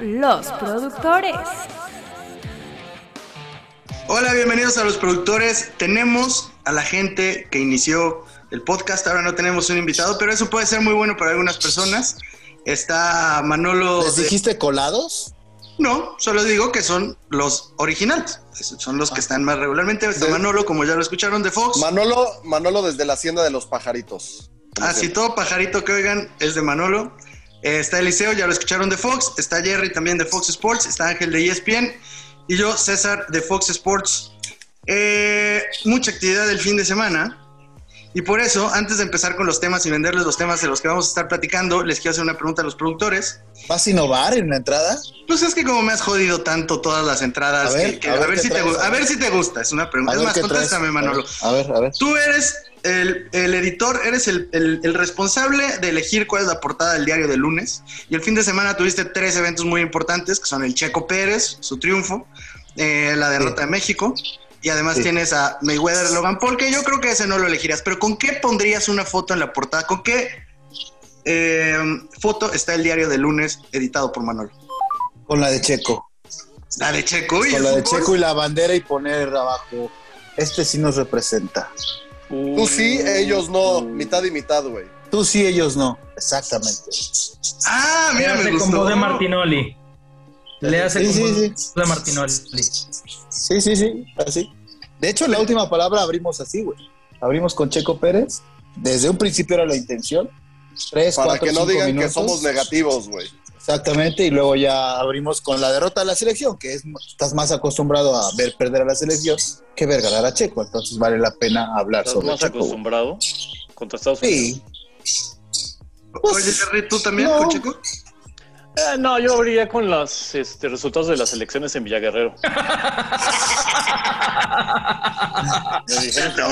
los productores. Hola, bienvenidos a los productores. Tenemos a la gente que inició el podcast. Ahora no tenemos un invitado, pero eso puede ser muy bueno para algunas personas. Está Manolo. ¿Les de- dijiste colados? No, solo digo que son los originales. Son los que están más regularmente. Está De- Manolo, como ya lo escucharon, de Fox. Manolo, Manolo desde la hacienda de los pajaritos. Así. Ah, todo pajarito que oigan es de Manolo. Eh, está Eliseo, ya lo escucharon de Fox. Está Jerry también de Fox Sports. Está Ángel de ESPN. Y yo, César de Fox Sports. Eh, mucha actividad el fin de semana. Y por eso, antes de empezar con los temas y venderles los temas de los que vamos a estar platicando, les quiero hacer una pregunta a los productores. ¿Vas a innovar en la entrada? Pues es que como me has jodido tanto todas las entradas, A ver, que- que- a ver qué si te, traes, gu- a a ver. ver si te gusta. Es una pregunta. A Es ver más, qué traes. contéstame, Manolo. A ver, a ver. Tú eres el, el editor, eres el, el- el responsable de elegir cuál es la portada del diario de lunes. Y el fin de semana tuviste tres eventos muy importantes, que son el Checo Pérez, su triunfo, eh, la derrota Sí. de México, y además Sí. tienes a Mayweather Logan Paul, que yo creo que ese no lo elegirías. Pero ¿con qué pondrías una foto en la portada? ¿Con qué eh, foto está el diario de lunes editado por Manolo? Con la de Checo. La de Checo y Con la de. Checo y la bandera y poner abajo. Este sí nos representa. Tú sí, ellos no. Mitad y mitad, güey. Tú sí, ellos no. Exactamente. Ah, mira, me gustó. voz de Martinoli. Le hace Sí, sí. de Martinoli. Sí, sí, sí. Así. De hecho, la última palabra abrimos así, güey. Abrimos con Checo Pérez. Desde un principio era la intención. Tres, Para cuatro, que no cinco digan minutos. que somos negativos, güey. Exactamente, y luego ya abrimos con la derrota de la selección, que es estás más acostumbrado a ver perder a la selección que ver ganar a Checo, entonces vale la pena hablar ¿Estás sobre más Checo. acostumbrado contra Estados Unidos? Sí, Oye, Jerry, ¿tú también no. con Checo? Eh, no, yo abriría con los este, resultados de las elecciones en Villaguerrero. Creo,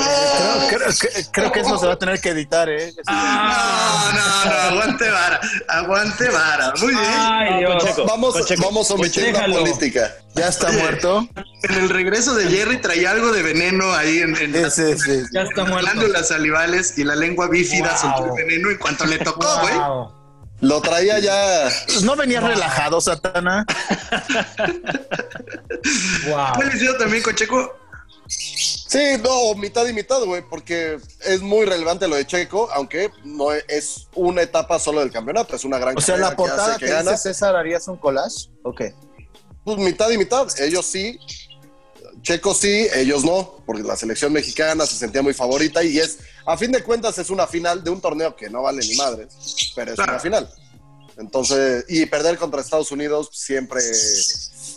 creo que, creo que eso se va a tener que editar, ¿eh? No, no, no, aguante vara, aguante vara. Muy bien. Ay, Dios. Vamos, con Checo. vamos a omitir la política. Ya está Oye. muerto. En el regreso de Jerry traía algo de veneno ahí en, en Sí, las sí, sí. Ya está muerto. glándulas salivales y la lengua bífida Wow. soltó el veneno en cuanto le tocó, güey. Wow. Lo traía ya. Pues no venías relajado, Satana. Wow. ¿Cuál le hicieron también con Checo? Sí, no, mitad y mitad, güey, porque es muy relevante lo de Checo, aunque no es una etapa solo del campeonato, es una gran O sea, la portada que, gana. dice César, ¿harías un collage? Ok. Pues mitad y mitad, ellos sí, Checo sí, ellos no, porque la selección mexicana se sentía muy favorita y es, a fin de cuentas, es una final de un torneo que no vale ni madres, pero es Claro. una final. Entonces, y perder contra Estados Unidos siempre,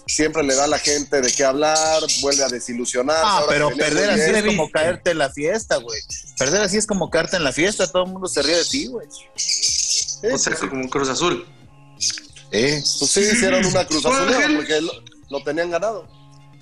siempre le da a la gente de qué hablar, vuelve a desilusionar. Ah, pero perder así es como caerte en la fiesta, güey. Perder así es como caerte en la fiesta, todo el mundo se ríe de ti, güey. Sí, O sea, como un Cruz Azul. Eh. Pues sí, hicieron una cruz azul porque lo, lo tenían ganado.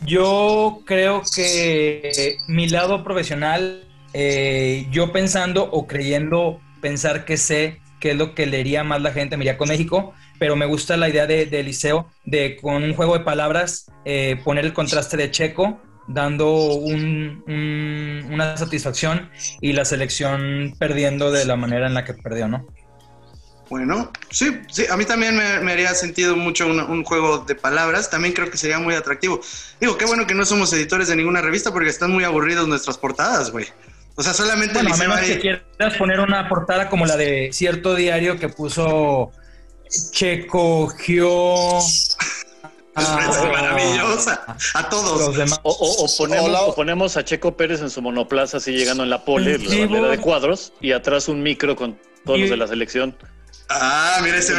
Yo creo que mi lado profesional, eh, yo pensando o creyendo pensar que sé qué es lo que leería más la gente, me con México, pero me gusta la idea de, de Eliseo de con un juego de palabras eh, poner el contraste de Checo, dando un- un- una satisfacción y la selección perdiendo de la manera en la que perdió, ¿no? Bueno, sí, sí, a mí también me, me haría sentido mucho un, un juego de palabras. También creo que sería muy atractivo. Digo, qué bueno que no somos editores de ninguna revista porque están muy aburridos nuestras portadas, güey. O sea, solamente Bueno, a menos que quieras poner una portada como la de cierto diario que puso Checo, Gio. Ah, maravillosa. A todos. Los demás. O, o- o ponemos, o ponemos a Checo Pérez en su monoplaza así llegando en la pole, En la bandera de cuadros, y atrás un micro con todos los de la selección. Ah, mira ese,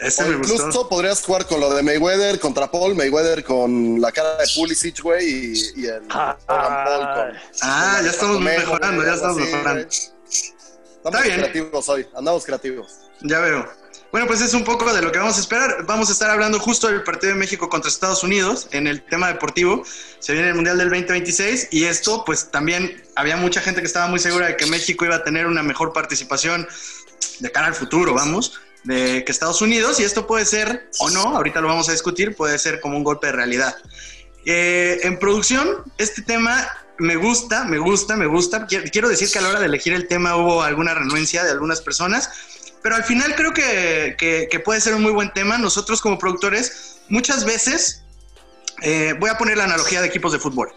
ese me incluso gustó. podrías jugar con lo de Mayweather contra Paul, Mayweather con la cara de Pulisic, güey, y, y el Ah, Logan Paul con. Ah, con ya estamos mejorando, ya estamos así, mejorando. Estamos bien. creativos hoy, andamos creativos. Ya veo. Bueno, pues es un poco de lo que vamos a esperar. Vamos a estar hablando justo del partido de México contra Estados Unidos en el tema deportivo. Se viene el Mundial del 2026 y esto, pues también había mucha gente que estaba muy segura de que México iba a tener una mejor participación de cara al futuro, vamos, de que Estados Unidos. Y esto puede ser, o no, ahorita lo vamos a discutir, puede ser como un golpe de realidad. Eh, en producción, este tema me gusta, me gusta, me gusta. Quiero decir que a la hora de elegir el tema hubo alguna renuencia de algunas personas pero al final creo que, que- que puede ser un muy buen tema. Nosotros como productores, muchas veces, eh, voy a poner la analogía de equipos de fútbol.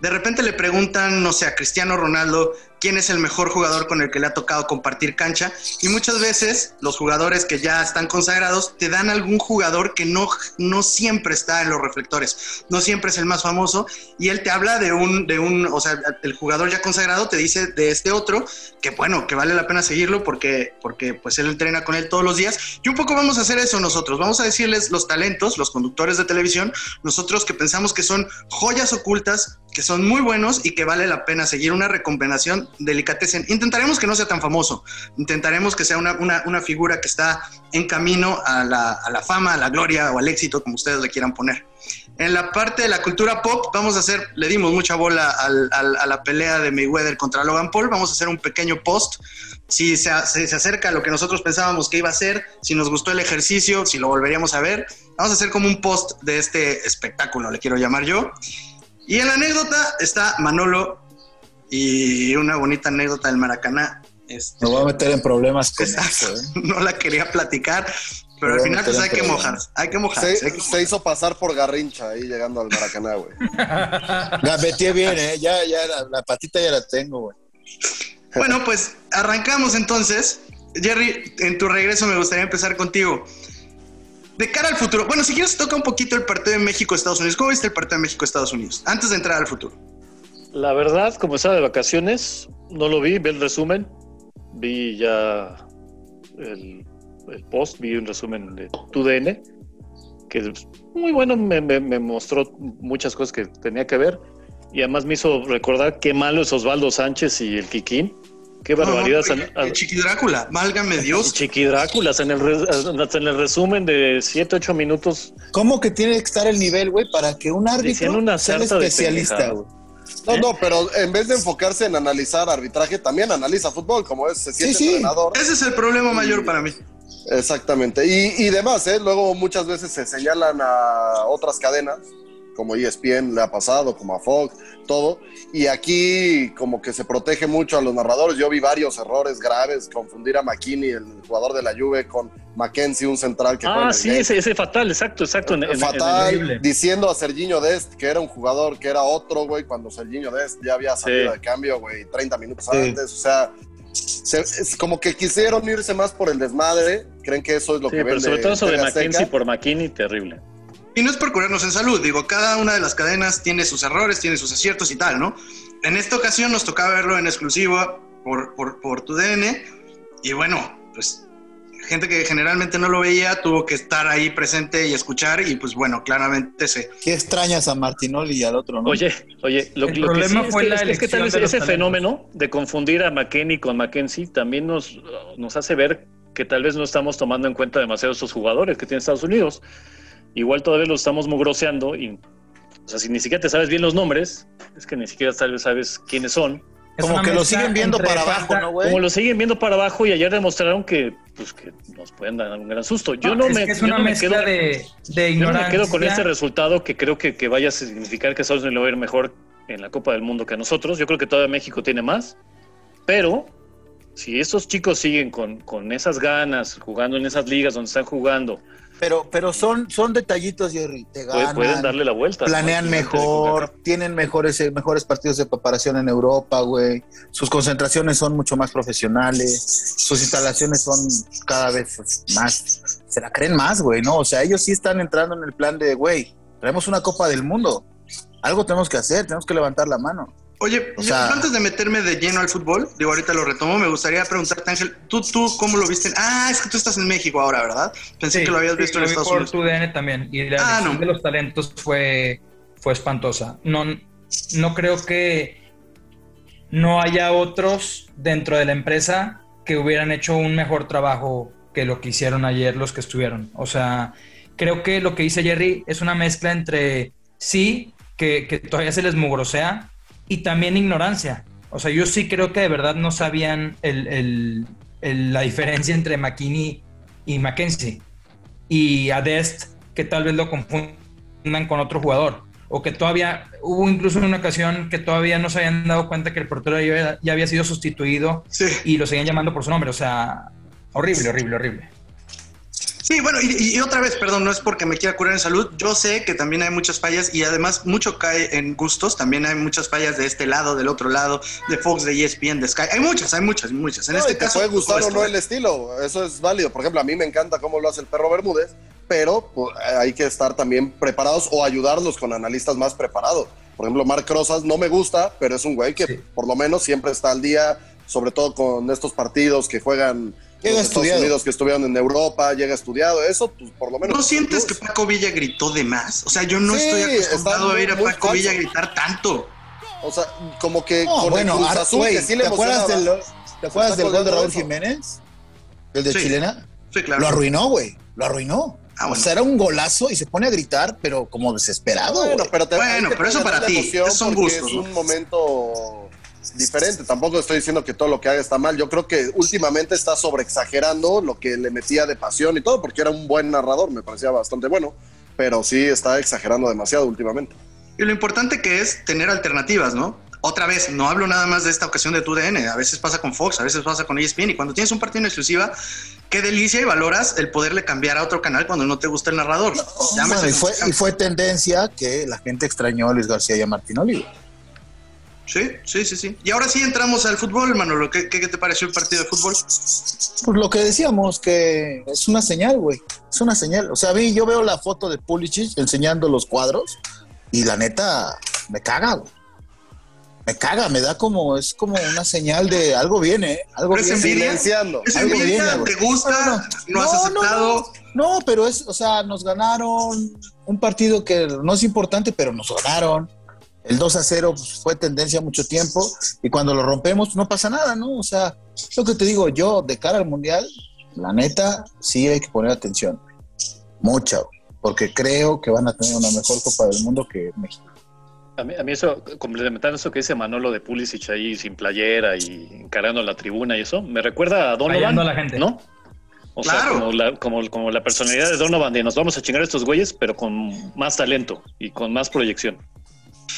De repente le preguntan, no sé, a Cristiano Ronaldo quién es el mejor jugador con el que le ha tocado compartir cancha y muchas veces los jugadores que ya están consagrados te dan algún jugador que no, no siempre está en los reflectores, no siempre es el más famoso y él te habla de un, de un, o sea, el jugador ya consagrado te dice de este otro que bueno, que vale la pena seguirlo porque, porque pues él entrena con él todos los días. Y un poco vamos a hacer eso nosotros, vamos a decirles los talentos, los conductores de televisión, nosotros que pensamos que son joyas ocultas, que son muy buenos y que vale la pena seguir una recompensación delicatessen. Intentaremos que no sea tan famoso, intentaremos que sea una, una, una figura que está en camino a la, a la fama, a la gloria o al éxito, como ustedes le quieran poner. En la parte de la cultura pop, vamos a hacer, le dimos mucha bola al- al- a la pelea de Mayweather contra Logan Paul, vamos a hacer un pequeño post, si se, se- se acerca a lo que nosotros pensábamos que iba a ser, si nos gustó el ejercicio, si lo volveríamos a ver, vamos a hacer como un post de este espectáculo, le quiero llamar yo. Y en la anécdota está Manolo y una bonita anécdota del Maracaná. Este, Me voy a meter en problemas con Exacto. eso, ¿eh? no la quería platicar, pero Me al final pues hay que mojarse, hay que mojarse. Se, hay que se hizo pasar por Garrincha ahí llegando al Maracaná, güey. La metí bien, ¿eh? Ya, ya, la, la patita ya la tengo, güey. Bueno, pues arrancamos entonces. Jerry, en tu regreso me gustaría empezar contigo. De cara al futuro, bueno, si quieres toca un poquito el partido de México-Estados Unidos. ¿Cómo viste el partido de México-Estados Unidos? Antes de entrar al futuro. La verdad, como estaba de vacaciones, no lo vi, vi el resumen, vi ya el, el post, vi un resumen de TUDN, que es muy bueno, me, me- me mostró muchas cosas que tenía que ver y además me hizo recordar qué malo es Osvaldo Sánchez y el Kikín, qué barbaridad. No, el Chiqui Drácula, válgame Dios. Chiqui Dráculas en el, en resumen de 7, 8 minutos ¿Cómo que tiene que estar el nivel, güey, para que un árbitro una sea especialista, güey? No, no, pero en vez de enfocarse en analizar arbitraje, también analiza fútbol, como es, se siente sí. entrenador. Ese es el problema mayor para mí. Exactamente. Y, y demás, ¿eh? Luego muchas veces se señalan a otras cadenas, como ESPN le ha pasado, como a Fox, todo. Y aquí como que se protege mucho a los narradores. Yo vi varios errores graves, confundir a McKinney, el jugador de la Juve, con Mackenzie, un central que Ah, el sí, ese, ese fatal, exacto, exacto. en- en- Fatal, diciendo a Serginho Dest que era un jugador que era otro, güey, cuando Serginho Dest ya había salido Sí. de cambio, güey, 30 minutos Sí. antes. O sea, se- es como que quisieron irse más por el desmadre. Creen que eso es lo Sí, que pero vende sobre todo sobre. McKinsey por McKinney, terrible. Y no es por curarnos en salud, digo, cada una de las cadenas tiene sus errores, tiene sus aciertos y tal, ¿no? En esta ocasión nos tocaba verlo en exclusiva por, por, por tu DN y bueno, pues gente que generalmente no lo veía tuvo que estar ahí presente y escuchar y pues bueno, claramente se... ¿Qué extrañas a Martinoli y al otro, no? Oye, oye, lo, El lo que problema sí fue es que, la que- es que tal vez ese talentos. fenómeno de confundir a McKinney con Mackenzie también nos, nos hace ver que tal vez no estamos tomando en cuenta demasiado esos jugadores que tiene Estados Unidos. Igual todavía los estamos mugroseando y, o sea, si ni siquiera te sabes bien los nombres, es que ni siquiera tal vez sabes quiénes son. Es Como que lo siguen viendo para abajo, ¿no, güey? Como lo siguen viendo para abajo y ayer demostraron que, pues, que nos pueden dar un gran susto. Yo no, me, que es yo una no me quedo, de, de yo no me quedo con este resultado que creo que, que vaya a significar que Estados Unidos va a ir mejor en la Copa del Mundo que a nosotros. Yo creo que todavía México tiene más, pero si estos chicos siguen con, con esas ganas, jugando en esas ligas donde están jugando, Pero, pero son, son detallitos, Jerry. Te ganan, pueden darle la vuelta. planean mejor, tienen mejores, eh, mejores partidos de preparación en Europa, güey. Sus concentraciones son mucho más profesionales. Sus instalaciones son cada vez más. Se la creen más, güey, ¿no? O sea, ellos sí están entrando en el plan de, güey, traemos una Copa del Mundo. Algo tenemos que hacer, tenemos que levantar la mano. Oye, O yo sea- antes de meterme de lleno al fútbol, digo, ahorita lo retomo, me gustaría preguntarte, Ángel, ¿tú, tú cómo lo viste? Ah, es que tú estás en México ahora, ¿verdad? Pensé que lo habías visto en lo vi Estados por Unidos. tu DN también. Y la Ah, no. de los talentos fue, fue espantosa. No, no creo que no haya otros dentro de la empresa que hubieran hecho un mejor trabajo que lo que hicieron ayer los que estuvieron. O sea, creo que lo que dice Jerry es una mezcla entre sí, que, que todavía se les mugrosea, y también ignorancia. O sea, yo sí creo que de verdad no sabían el- el- el- la diferencia entre McKinney y Mackenzie. Y a Dest, que tal vez lo confundan con otro jugador. O que todavía, hubo incluso una ocasión que todavía no se habían dado cuenta que el portero ya, ya había sido sustituido Sí. y lo seguían llamando por su nombre. O sea, Horrible, horrible, horrible. Sí, bueno, y, y, otra vez, perdón, no es porque me quiera curar en salud, yo sé que también hay muchas fallas y además mucho cae en gustos, también hay muchas fallas de este lado, del otro lado, de Fox, de ESPN, de Sky, hay muchas, hay muchas, muchas. En no, este y te caso, puede gustar o no el estilo, eso es válido. Por ejemplo, a mí me encanta cómo lo hace el perro Bermúdez, pero pues, hay que estar también preparados o ayudarlos con analistas más preparados. Por ejemplo, Marc Rosas no me gusta, pero es un güey que Sí. por lo menos siempre está al día, sobre todo con estos partidos que juegan Llega los Estados estudiado. Unidos que estuvieron en Europa, llega estudiado, eso pues por lo menos. ¿No sientes que. Paco Villa gritó de más? O sea, yo no Sí, estoy acostumbrado a ver a Paco falso. Villa gritar tanto. O sea, como que No, con bueno, el Cruz ahora, Azul, güey, que sí le ¿te acuerdas del, emocionaba. ¿te acuerdas está del gol de Raúl eso. Jiménez? El de Sí. Chilena. Sí, claro. Lo arruinó, güey. Lo arruinó. Ah, bueno. O sea, era un golazo y se pone a gritar, pero como desesperado. Bueno, pero, te, Bueno, pero eso para ti, son gustos, Es un momento diferente. Tampoco estoy diciendo que todo lo que haga está mal. Yo creo que últimamente está sobreexagerando lo que le metía de pasión y todo, porque era un buen narrador, me parecía bastante bueno. Pero sí está exagerando demasiado últimamente. Y lo importante que es tener alternativas, ¿no? Otra vez, no hablo nada más de esta ocasión de tu DN, a veces pasa con Fox, a veces pasa con ESPN, y cuando tienes un partido en exclusiva, qué delicia y valoras el poderle cambiar a otro canal cuando no te gusta el narrador. Bueno, y, fue, y fue tendencia que la gente extrañó a Luis García y a Martín Olivo. Sí, sí, sí, sí. Y ahora sí entramos al fútbol, Manolo. ¿Qué, qué, qué te pareció el partido de fútbol? Pues lo que decíamos, que es una señal, güey. Es una señal. O sea, vi, yo veo la foto de Pulisic enseñando los cuadros y la neta me caga, güey. Me caga, me da como, es como una señal de algo viene, ¿eh? algo viene. Silenciando. ¿Es Algo envidia? viene, güey. ¿Te gusta? ¿No, has No, no, aceptado? No, pero es, o sea, nos ganaron un partido que no es importante, pero nos ganaron. El 2 a 0 pues, fue tendencia mucho tiempo y cuando lo rompemos no pasa nada, ¿no? O sea, lo que te digo, yo de cara al Mundial, la neta, sí hay que poner atención. Mucha, porque creo que van a tener una mejor Copa del Mundo que México. A mí, a mí eso, complementando eso que dice Manolo de Pulisic ahí sin playera y encarando la tribuna y eso, me recuerda a Donovan, a la gente. ¿no? O sea, como la, como, como la personalidad de Donovan de nos vamos a chingar a estos güeyes, pero con más talento y con más proyección.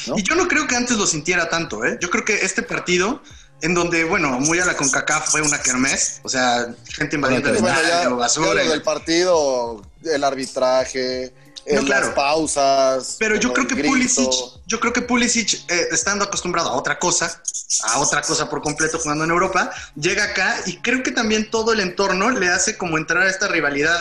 ¿No? Y yo no creo que antes lo sintiera tanto, ¿eh? Yo creo que este partido, en donde, bueno, muy a la CONCACAF fue una kermés, o sea, gente invadiendo el Bueno, ya, estadio, basura. lo del partido, el arbitraje, No, claro. las pausas. Pero yo el creo que grito. Pulisic, yo creo que Pulisic, eh, estando acostumbrado a otra cosa, a otra cosa por completo jugando en Europa, llega acá y creo que también todo el entorno le hace como entrar a esta rivalidad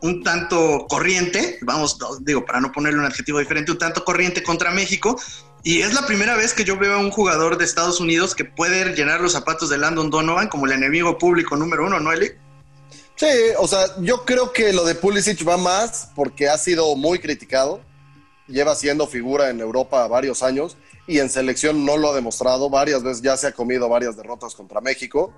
un tanto corriente, vamos, digo, para no ponerle un adjetivo diferente, un tanto corriente contra México. Y es la primera vez que yo veo a un jugador de Estados Unidos que puede llenar los zapatos de Landon Donovan como el enemigo público número uno, ¿no, Eli? Sí, o sea, yo creo que lo de Pulisic va más porque ha sido muy criticado. Lleva siendo figura en Europa varios años y en selección no lo ha demostrado. Varias veces ya se ha comido varias derrotas contra México.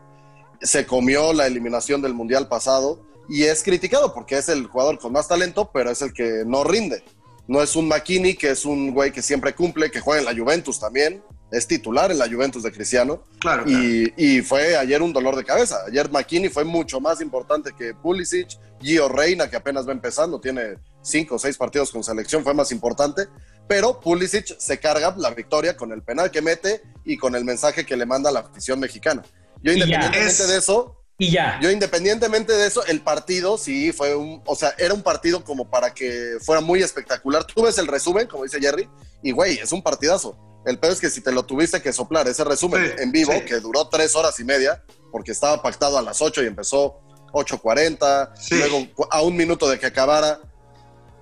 Se comió la eliminación del Mundial pasado y es criticado porque es el jugador con más talento, pero es el que no rinde. No es un McKinney, que es un güey que siempre cumple, que juega en la Juventus también. Es titular en la Juventus de Cristiano. Claro, claro. Y, y fue ayer un dolor de cabeza. Ayer McKinney fue mucho más importante que Pulisic. Gio Reina, que apenas va empezando, tiene cinco o seis partidos con selección, fue más importante. Pero Pulisic se carga la victoria con el penal que mete y con el mensaje que le manda a la afición mexicana. Yo, independientemente de eso, Y ya. yo independientemente de eso, el partido sí fue un, o sea, era un partido como para que fuera muy espectacular. Tú ves el resumen, como dice Jerry, y güey, es un partidazo. El peor es que si te lo tuviste que soplar, ese resumen Sí, en vivo, sí. que duró tres horas y media, porque estaba pactado a las 8 y empezó 8.40, Sí. luego a un minuto de que acabara,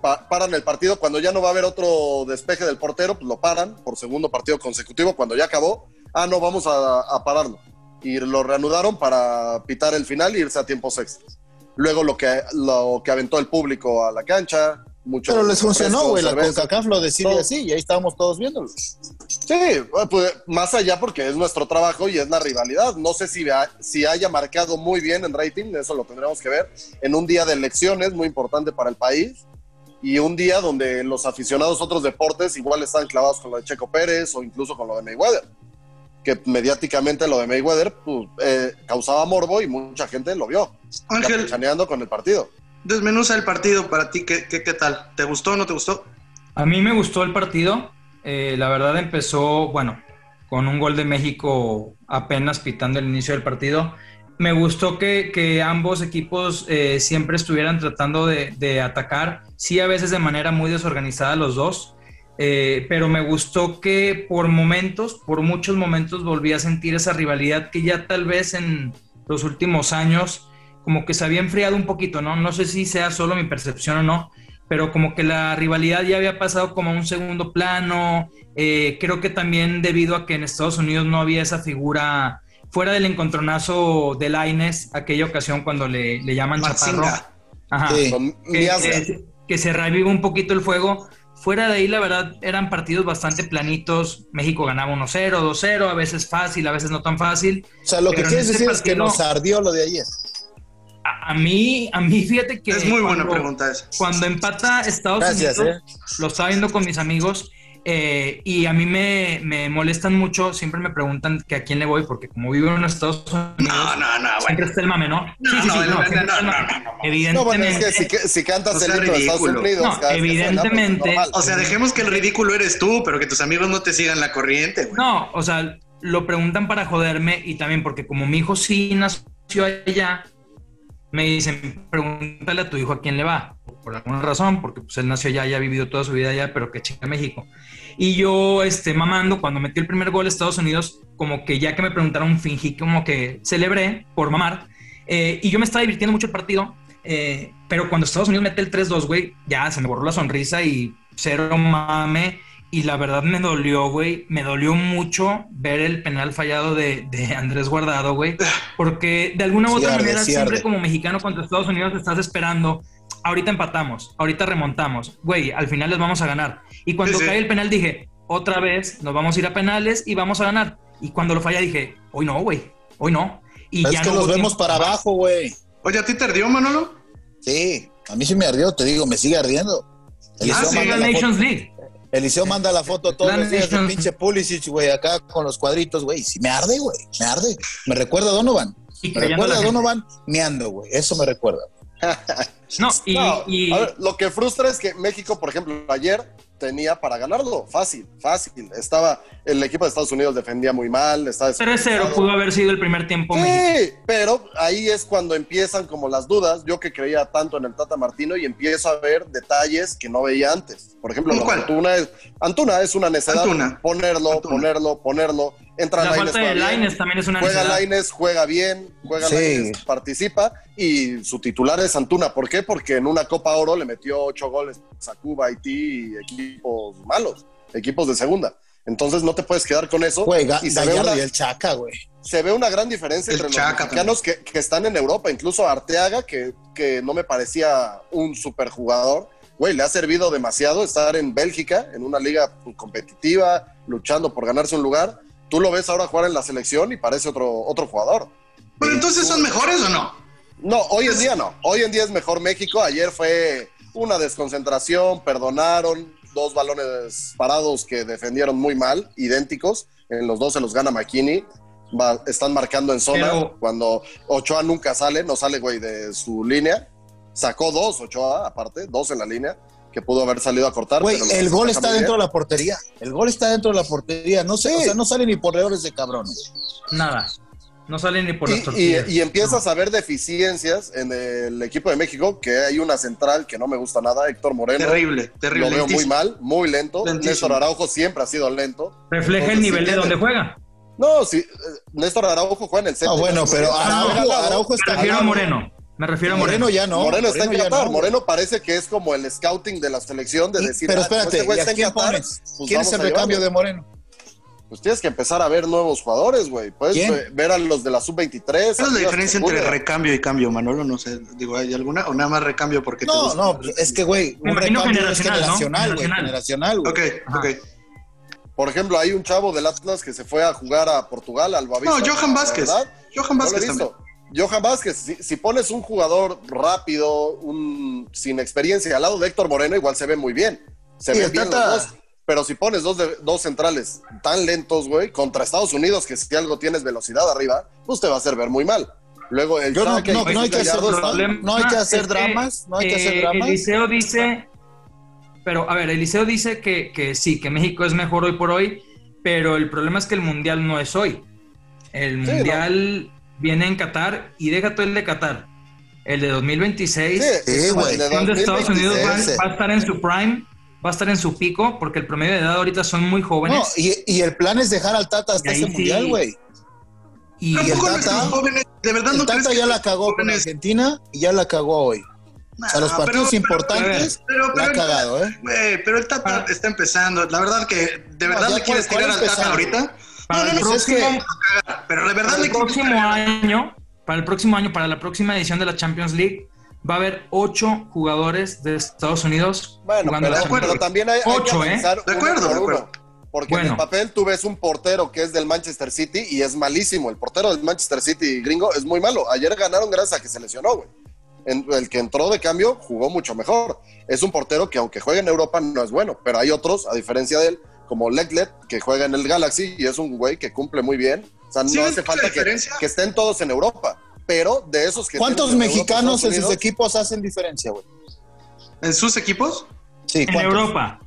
pa- paran el partido, cuando ya no va a haber otro despeje del portero, pues lo paran por segundo partido consecutivo, cuando ya acabó, ah, no, vamos a, a pararlo. Y lo reanudaron para pitar el final e irse a tiempos extras. Luego lo que, lo que aventó el público a la cancha, mucho Pero les funcionó, güey. La. CONCACAF lo decide todo. así y ahí estábamos todos viéndolo. Sí, pues, más allá porque es nuestro trabajo y es la rivalidad. No sé si, ha- si haya marcado muy bien en rating, eso lo tendremos que ver. En un día de elecciones muy importante para el país y un día donde los aficionados a otros deportes igual están clavados con lo de Checo Pérez o incluso con lo de Mayweather. Que mediáticamente lo de Mayweather pues, eh, causaba morbo y mucha gente lo vio. Ángel, Chaneando con el partido. desmenuza el partido para ti, ¿qué, qué, qué tal? ¿Te gustó o no te gustó? A mí me gustó el partido. Eh, la verdad empezó, bueno, con un gol de México apenas pitando el inicio del partido. me gustó que, que ambos equipos eh, siempre estuvieran tratando de, de, atacar, sí a veces de manera muy desorganizada los dos, eh, pero me gustó que por momentos, por muchos momentos volví a sentir esa rivalidad que ya tal vez en los últimos años como que se había enfriado un poquito, ¿no? No sé si sea solo mi percepción o no, pero como que la rivalidad ya había pasado como a un segundo plano, eh, creo que también debido a que en Estados Unidos no había esa figura fuera del encontronazo de Laines, aquella ocasión cuando le, le llaman Chaparro. Ajá, que, que, se revive un poquito el fuego. Fuera de ahí, la verdad, eran partidos bastante planitos. México ganaba 1-0, 2-0, a veces fácil, a veces no tan fácil. O sea, lo que quieres decir es que nos ardió lo de ayer. A, a, mí, a mí, fíjate que. Es muy cuando, buena pregunta esa. Cuando empata Estados Gracias, Unidos, eh. lo estaba viendo con mis amigos eh, y a mí me, me, molestan mucho, siempre me preguntan que a quién le voy, porque como vivo en Estados Unidos, no, no, no, siempre está el mame, ¿no? No, sí, sí, sí, no, no, no, no, no, Evidentemente. No, bueno, es que si, si cantas o sea, el himno de Estados Unidos, no, evidentemente. Suena, pues, o sea, dejemos que el ridículo eres tú, pero que tus amigos no te sigan la corriente, güey. No, o sea, lo preguntan para joderme y también porque como mi hijo sí nació allá, me dicen, pregúntale a tu hijo a quién le va, por alguna razón, porque pues él nació allá, ya ha vivido toda su vida allá, pero que chinga México. Y yo, este, mamando, cuando metí el primer gol a Estados Unidos, como que ya que me preguntaron, fingí como que celebré por mamar. Eh, y yo me estaba divirtiendo mucho el partido, eh, pero cuando Estados Unidos mete el 3-2, güey, ya se me borró la sonrisa y cero mame. Y la verdad me dolió, güey. Me dolió mucho ver el penal fallado de, de Andrés Guardado, güey. Porque de alguna u otra sí, manera, sí, siempre como mexicano contra Estados Unidos estás esperando. Ahorita empatamos, ahorita remontamos. Güey, al final les vamos a ganar. Y cuando sí, cae el penal dije, otra vez nos vamos a ir a penales y vamos a ganar. Y cuando lo falla dije, hoy no, güey, hoy no. Y es ya que no nos vemos para abajo, güey. Oye, ¿a ti te ardió, Manolo? Sí, a mí sí me ardió, te digo, me sigue ardiendo. Ah, sí, la Nations League. Eliseo manda la foto todos los días de pinche Pulisic, güey, acá con los cuadritos, güey. Sí, me arde, güey, me arde. Me recuerda a Donovan. Me recuerda a Donovan meando, güey. Eso me recuerda. no, y, no, y... A ver, lo que frustra es que México, por ejemplo, ayer tenía para ganarlo. Fácil, fácil. Estaba, el equipo de Estados Unidos defendía muy mal. 3-0 pudo haber sido el primer tiempo. Sí, México. pero ahí es cuando empiezan como las dudas. Yo que creía tanto en el Tata Martino y empiezo a ver detalles que no veía antes. Por ejemplo, Antuna es, Antuna es una necesidad. Antuna. Ponerlo, Antuna. ponerlo, ponerlo. Entra La Lainez, falta de. Lainez también es una Juega necesidad. Lainez, juega bien, juega Sí. Lainez, participa y su titular es Antuna. ¿Por qué? Porque en una Copa Oro le metió ocho goles a Cuba, Haití y equipos malos, equipos de segunda. Entonces no te puedes quedar con eso. Juega y se ve, una, y el Chaca, güey. se ve una gran diferencia El entre Chaca los mexicanos que, que están en Europa. Incluso Arteaga, que, que no me parecía un superjugador, güey, le ha servido demasiado estar en Bélgica, en una liga competitiva, luchando por ganarse un lugar. Tú lo ves ahora jugar en la selección y parece otro, otro jugador. Pero entonces son mejores o no? No, hoy en día no. Hoy en día es mejor México. Ayer fue una desconcentración, perdonaron dos balones parados que defendieron muy mal, idénticos. En los dos se los gana McKinney. Va- están marcando en zona. Pero- Cuando Ochoa nunca sale, no sale, güey, de su línea. Sacó dos, Ochoa, aparte, dos en la línea, que pudo haber salido a cortar. Güey, pero lo el gol está dentro de la portería. El gol está dentro de la portería. No sé, Sí. o sea, no sale ni por errores de cabrón. Nada. No salen ni por las Y, y, tortillas. y empiezas a ver deficiencias en el equipo de México, que hay una central que no me gusta nada, Héctor Moreno. Terrible, Lo terrible. veo muy mal, muy lento. Lentísimo. Néstor Araujo siempre ha sido lento. Refleja el nivel sí de donde juega. No, sí, eh, Néstor Araujo juega en el centro. Ah, bueno, pero Araujo, Araujo está refiero a ganando. Moreno. Me refiero a Moreno. Moreno ya no. Moreno está en Qatar. no. Moreno parece que es como el scouting de la selección de Y- decir. pero ah, como espérate, este güey ¿y está a en quién Qatar, pones? pues ¿Quién es el recambio de Moreno? Pues tienes que empezar a ver nuevos jugadores, güey. Puedes ¿Quién? ver a los de la sub-23. ¿Cuál es la diferencia entre recambio y cambio, Manolo? No sé, digo, ¿hay alguna? ¿O nada más recambio porque te No, gusta? no, es que, güey, un recambio es generacional, ¿no? generacional, güey. Generacional. Generacional, güey. Ok, Ajá. ok. Por ejemplo, hay un chavo del Atlas que se fue a jugar a Portugal, al Boavista. No, Johan Vázquez. ¿verdad? Johan No lo he Vázquez visto. también. Johan Vázquez, si, si pones un jugador rápido, un, sin experiencia al lado de Héctor Moreno, igual se ve muy bien. Se ven el bien Tata- los dos. Pero si pones dos, de- dos centrales tan lentos, güey, contra Estados Unidos, que si algo tienes velocidad arriba, pues te va a hacer ver muy mal. Luego el Yo no- no- no hay que hacer Gallardo problema. están- no hay que Ah, hacer es que, dramas, no hay que hacer eh, dramas. Eliseo dice, pero a ver, Eliseo dice que, que sí, que México es mejor hoy por hoy, pero el problema es que el mundial no es hoy. El Sí, mundial viene en Qatar y deja todo el de Qatar. El de 2026, Sí, güey. el de Estados Unidos va, 2026. va a estar en su prime, va a estar en su pico, porque el promedio de edad ahorita son muy No, jóvenes. y, y el plan es dejar al Tata hasta ese sí. mundial, güey. y el Tata- jóvenes, de verdad El no Tata ya la cagó con Argentina y ya la cagó hoy. O sea, los Nah, partidos pero- importantes pero- la pero- ha cagado, ¿eh? Güey, pero el Tata Ah. está empezando. La verdad que de No, verdad le quieres tirar al Tata ahorita. Para no, el no, próximo, es Pero de verdad para le el quieres próximo tirar. año, para el próximo año, para la próxima edición de la Champions League, va a haber ocho jugadores de Estados Unidos Bueno, jugando pero, la de acuerdo. pero también hay, hay que Ocho, ¿eh? De acuerdo, de. Porque en el papel tú ves un portero que es del Manchester City y es malísimo. El portero del Manchester City gringo es muy malo. Ayer ganaron gracias a que se lesionó, güey. El que entró de cambio jugó mucho mejor. Es un portero que aunque juegue en Europa no es bueno, pero hay otros, a diferencia de él, como Leclet, que juega en el Galaxy y es un güey que cumple muy bien. O sea, no ¿Sí ves hace falta que, diferencia? que estén todos en Europa, pero de esos que... ¿Cuántos en mexicanos en sus equipos hacen diferencia, güey? En sus equipos, Sí, en ¿cuántos? Europa.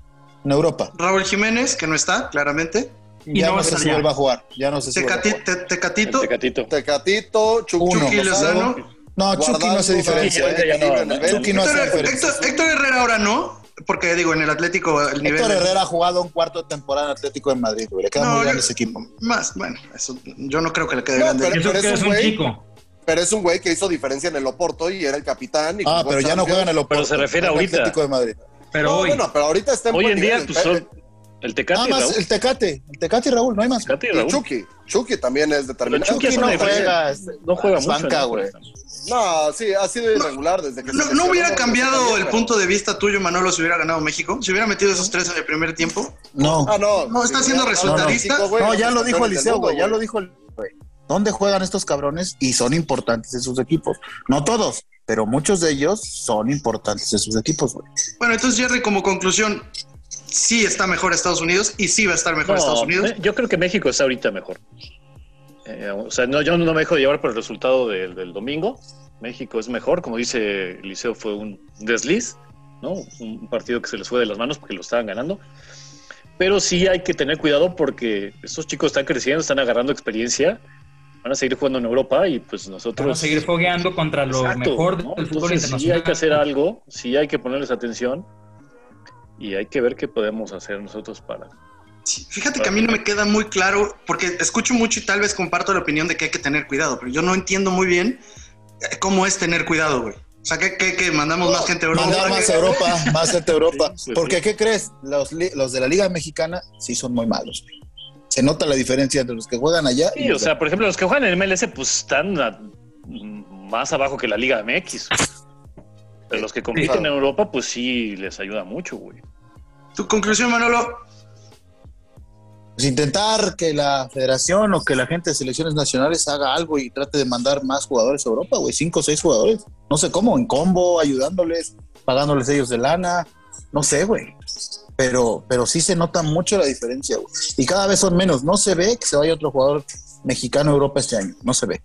En Europa. Raúl Jiménez, que no está, claramente. Y ya no no, va a sé si vuelva a jugar. Ya no sé si Tecati- jugar. Te- El Tecatito, Tecatito. Tecatito, Chucky, Chucky Uno. Lozano. No, Chucky no hace diferencia. ¿eh? en diferencia. Héctor Herrera ahora no, porque digo, en el Atlético el nivel... Héctor de- Herrera ha jugado un cuarto de temporada en Atlético de Madrid, güey. Le queda No, muy grande ese equipo. Más, bueno, eso, yo no creo que le quede No, grande. pero- que es un güey- chico. Pero es un güey que hizo diferencia en el Oporto y era el capitán. Y Ah, pero ya no juega en el Oporto. Pero se refiere en el ahorita. Atlético de Madrid. Pero No, hoy, bueno, pero ahorita está en Hoy en día, pues El- son el Tecate Nada y más Raúl. el Tecate. El Tecate y Raúl, no hay más. Tecate y Raúl. Chucky. Chucky también es determinante. Chucky Chucky no juega. No juega mucho. banca, ¿no? güey. No, sí, ha sido irregular desde que se No, no lesionó, hubiera no, cambiado no, el pero- punto de vista tuyo, Manolo, si hubiera ganado México. Si hubiera metido esos tres en el primer tiempo. No. Ah, no. No, está siendo resultadista. Güey, No, ya lo dijo Eliseo, güey. Ya lo dijo el güey. ¿Dónde juegan estos cabrones? Y son importantes en sus equipos. No todos, pero muchos de ellos son importantes en sus equipos, güey. Bueno, entonces, Jerry, como conclusión, sí está mejor Estados Unidos y sí va a estar mejor No, Estados Unidos. eh, yo creo que México está ahorita mejor. Eh, o sea, no, yo no me dejo llevar por el resultado del, del domingo. México es mejor, como dice Eliseo, fue un desliz, ¿no? Un partido que se les fue de las manos porque lo estaban ganando. Pero sí hay que tener cuidado porque estos chicos están creciendo, están agarrando experiencia, van a seguir jugando en Europa y pues nosotros... vamos a seguir fogueando contra lo Exacto, mejor ¿no? del fútbol Entonces, internacional. Sí hay que hacer algo, sí hay que ponerles atención y hay que ver qué podemos hacer nosotros para... Sí, Fíjate que a mí no me queda muy claro, porque escucho mucho y tal vez comparto la opinión de que hay que tener cuidado, pero yo no entiendo muy bien eh, cómo es tener cuidado, güey. O sea, que, que, que mandamos más gente a Europa. Mandar más a Europa, más gente a Europa. Sí, Porque, sí. ¿qué crees? Los, los de la Liga Mexicana sí son muy malos, güey. Se nota la diferencia entre los que juegan allá y Sí, o los de- sea, por ejemplo, los que juegan en MLS pues están a- más abajo que la Liga MX. Pero los que compiten claro. en Europa pues sí les ayuda mucho, güey. Tu conclusión, Manolo. Pues intentar que la federación o que la gente de selecciones nacionales haga algo y trate de mandar más jugadores a Europa, güey, cinco o seis jugadores. No sé cómo, en combo, ayudándoles, pagándoles ellos de lana, no sé, güey. Pero, pero sí se nota mucho la diferencia, güey. Y cada vez son menos. No se ve que se vaya otro jugador mexicano a Europa este año. No se ve.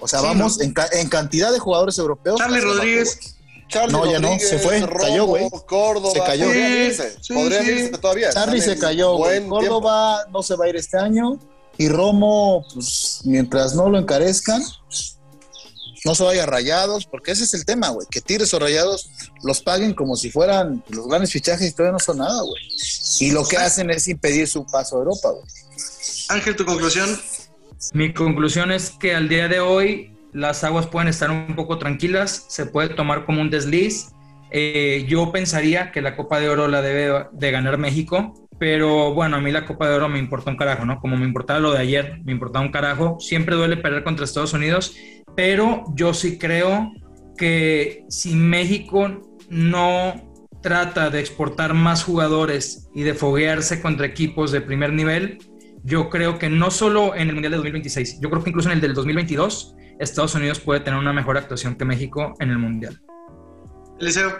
O sea, Sí, vamos ¿no? en, ca- en cantidad de jugadores europeos. Charlie Rodríguez. Charlie No, ya no, se fue, Romo, cayó, güey. Córdoba. Se cayó. Podrían Sí, irse, sí, podrían sí. irse todavía. Charlie se cayó, güey. Córdoba no se va a ir este año. Y Romo, pues mientras no lo encarezcan, no se vaya a rayados, porque ese es el tema, güey. Que Tigres o rayados los paguen como si fueran los grandes fichajes y todavía no son nada, güey. Y lo que hacen es impedir su paso a Europa, güey. Ángel, tu conclusión. Mi conclusión es que al día de hoy las aguas pueden estar un poco tranquilas, se puede tomar como un desliz. Eh, yo pensaría que la Copa de Oro la debe de ganar México, pero bueno, a mí la Copa de Oro me importa un carajo, ¿no? Como me importaba lo de ayer, me importaba un carajo. Siempre duele perder contra Estados Unidos, pero yo sí creo que si México no trata de exportar más jugadores y de foguearse contra equipos de primer nivel, yo creo que no solo en el Mundial de 2026, yo creo que incluso en el del 2022, Estados Unidos puede tener una mejor actuación que México en el Mundial. Eliseo.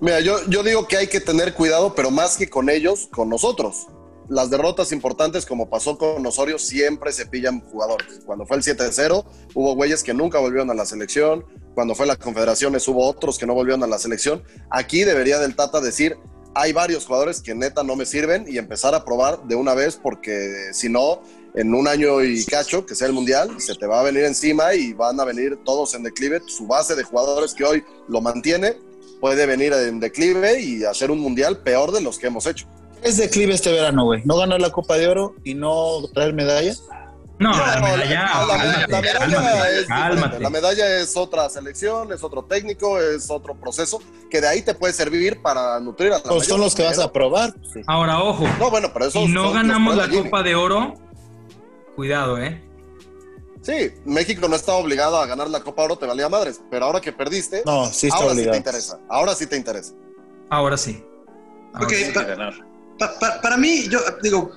Mira, yo, yo digo que hay que tener cuidado, pero más que con ellos, con nosotros. Las derrotas importantes, como pasó con Osorio, siempre se pillan jugadores. Cuando fue el 7-0, hubo güeyes que nunca volvieron a la selección. Cuando fue la Confederaciones, hubo otros que no volvieron a la selección. Aquí debería del Tata decir, hay varios jugadores que neta no me sirven y empezar a probar de una vez, porque si no, en un año y cacho, que sea el Mundial, se te va a venir encima y van a venir todos en declive. Su base de jugadores que hoy lo mantiene puede venir en declive y hacer un Mundial peor de los que hemos hecho. Es declive este verano, güey. No ganar la Copa de Oro y no traer medalla. No, No, la la- medalla, la- la- cálmate, la medalla cálmate, es cálmate. La medalla es otra selección, es otro técnico, es otro proceso que de ahí te puede servir para nutrir a la Pues son los que vas a probar. Sí. Ahora, ojo, No, bueno, pero eso si no ganamos la. Copa de Oro, cuidado, ¿eh? Sí, México no estaba obligado a ganar la Copa Oro, te valía madres, pero ahora que perdiste, No, sí está ahora sí te obligado. interesa. Ahora sí te interesa. Ahora sí. Ahora Ok, sí. Hay que ganar. Pa- pa- para mí, yo digo,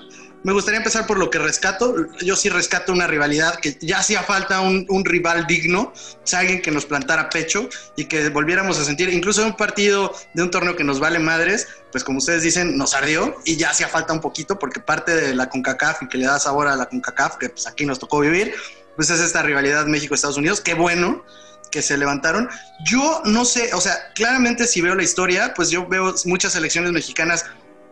me gustaría empezar por lo que rescato. Yo sí rescato una rivalidad que ya hacía falta un, un rival digno, o sea, alguien que nos plantara pecho y que volviéramos a sentir, incluso en un partido de un torneo que nos vale madres, pues como ustedes dicen, nos ardió y ya hacía falta un poquito porque parte de la CONCACAF y que le da sabor a la CONCACAF, que pues aquí nos tocó vivir, pues es esta rivalidad México-Estados Unidos. Qué bueno que se levantaron. Yo no sé, o sea, claramente si veo la historia, pues yo veo muchas selecciones mexicanas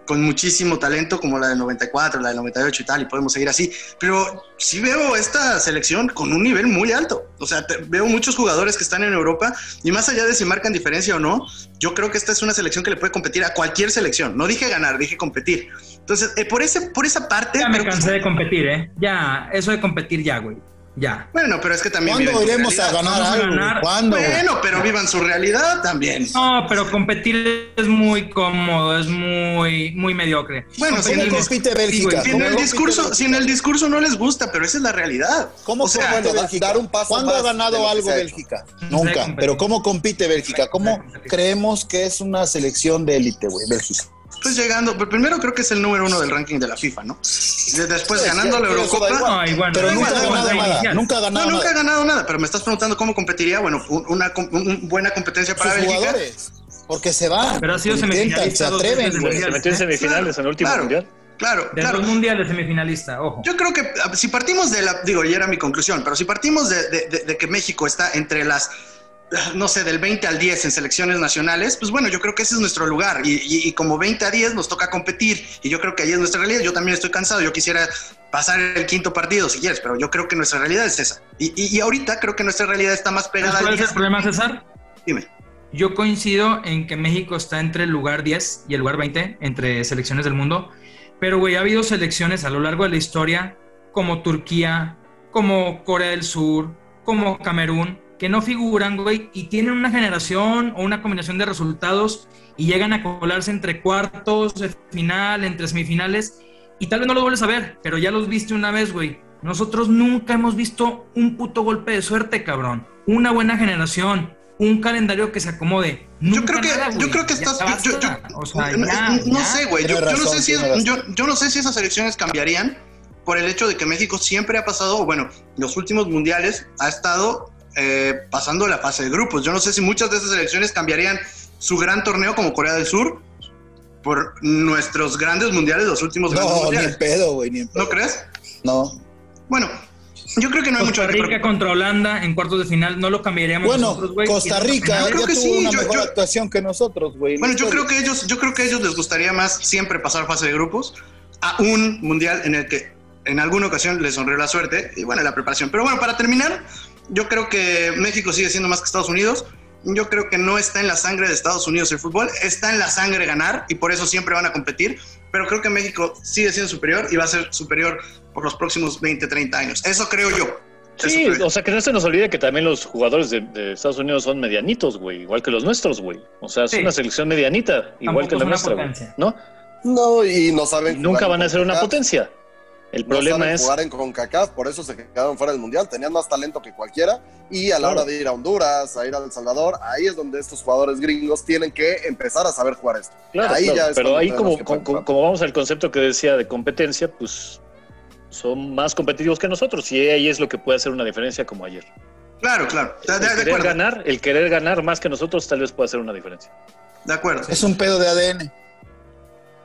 con muchísimo talento, como la del 94, la del 98 y tal, y podemos seguir así. Pero sí veo esta selección con un nivel muy alto. O sea, te- veo muchos jugadores que están en Europa y más allá de si marcan diferencia o no, yo creo que esta es una selección que le puede competir a cualquier selección. No dije ganar, dije competir. Entonces, eh, por, ese, por esa parte... Ya me que- cansé de competir, ¿eh? Ya, eso de competir ya, güey. Ya. Bueno, pero es que también... ¿Cuándo iremos a realidad. ganar a ganar. ¿Cuándo? Bueno, pero vivan su realidad también. No, pero competir es muy cómodo, es muy, muy mediocre. Bueno, ¿Cómo si en el, compite Bélgica? si en ¿Cómo el discurso, Bélgica? si en el discurso no les gusta, pero esa es la realidad. ¿Cómo O sea, compite dar un paso ¿Cuándo más ha ganado algo. Bélgica? Nunca. Pero ¿cómo compite Bélgica? ¿Cómo creemos que es una selección de élite, güey, Bélgica? Pues llegando, pero primero creo que es el número uno del ranking de la FIFA, ¿no? De- Después Sí, ganando la Eurocopa. igual. Pero nunca ha ganado da nada. Nunca ha No, ganado nunca ha nada. ganado nada, pero me estás preguntando cómo competiría. Bueno, un- una, buena competencia para Sus Bélgica. jugadores. Porque se van. Pero ha sido se semifinalista dos atreven. Se mundial. metió en semifinales en el último Claro. mundial. Claro, De claro. dos mundiales de semifinalista, ojo. Yo creo que ah, si partimos de la, digo, y era mi conclusión, pero si partimos de, de- de- de que México está entre las, no sé, del 20 al 10 en selecciones nacionales, pues bueno, yo creo que ese es nuestro lugar. Y, y- y como 20 a 10 nos toca competir, y yo creo que ahí es nuestra realidad. Yo también estoy cansado, yo quisiera pasar el quinto partido si quieres, pero yo creo que nuestra realidad es esa. Y, ahorita creo que nuestra realidad está más ¿Sabes pegada ¿Cuál es el 10. problema, César? Dime. Yo coincido en que México está entre el lugar 10 y el lugar 20 entre selecciones del mundo. Pero, güey, ha habido selecciones a lo largo de la historia, como Turquía, como Corea del Sur, como Camerún, que no figuran, güey, y tienen una generación o una combinación de resultados y llegan a colarse entre cuartos de final, entre semifinales, y tal vez no los vuelves a ver, pero ya los viste una vez, güey. Nosotros nunca hemos visto un puto golpe de suerte, cabrón. Una buena generación, un calendario que se acomode. Yo creo que, nada, yo creo que estás. yo- yo- basta. yo- o sea, no, ya, no ya. sé, güey. Yo, no sé si, yo no sé si esas elecciones cambiarían por el hecho de que México siempre ha pasado, bueno, los últimos mundiales ha estado eh, pasando la fase de grupos. Yo no sé si muchas de esas elecciones cambiarían su gran torneo como Corea del Sur por nuestros grandes mundiales, los últimos grandes No, ni mundiales. en pedo, güey, ni en pedo. ¿No crees? No. Bueno, yo creo que no hay mucho Costa que Rica contra Holanda en cuartos de final no lo cambiaríamos Bueno, nosotros, güey. Costa Rica Yo creo que tuvo sí, una yo- mejor yo- actuación que nosotros, güey. en Bueno, yo creo que ellos, yo creo que a ellos les gustaría más siempre pasar fase de grupos a un mundial en el que en alguna ocasión les sonrió la suerte y bueno, la preparación. Pero bueno, para terminar, yo creo que México sigue siendo más que Estados Unidos. Yo creo que no está en la sangre de Estados Unidos el fútbol, está en la sangre ganar y por eso siempre van a competir. Pero creo que México sigue siendo superior y va a ser superior por los próximos 20, 30 años. Eso creo yo. Sí, o sea, que no se nos olvide que también los jugadores de, de Estados Unidos son medianitos, güey, igual que los nuestros, güey. O sea, es Sí. una selección medianita, igual que la es nuestra, güey. ¿no? No, y no saben. Nunca jugar van a ser una potencia. El no problema saben es jugar en CONCACAF, por eso se quedaron fuera del Mundial. Tenían más talento que cualquiera. Y a la Claro. hora de ir a Honduras, a ir a El Salvador, ahí es donde estos jugadores gringos tienen que empezar a saber jugar esto. Claro, Ahí claro, ya es pero ahí como, vamos al concepto que decía de competencia, pues son más competitivos que nosotros y ahí es lo que puede hacer una diferencia como ayer. Claro, claro. De, de- El de querer acuerdo. ganar, el querer ganar más que nosotros tal vez pueda hacer una diferencia. De acuerdo. Es un pedo de ADN.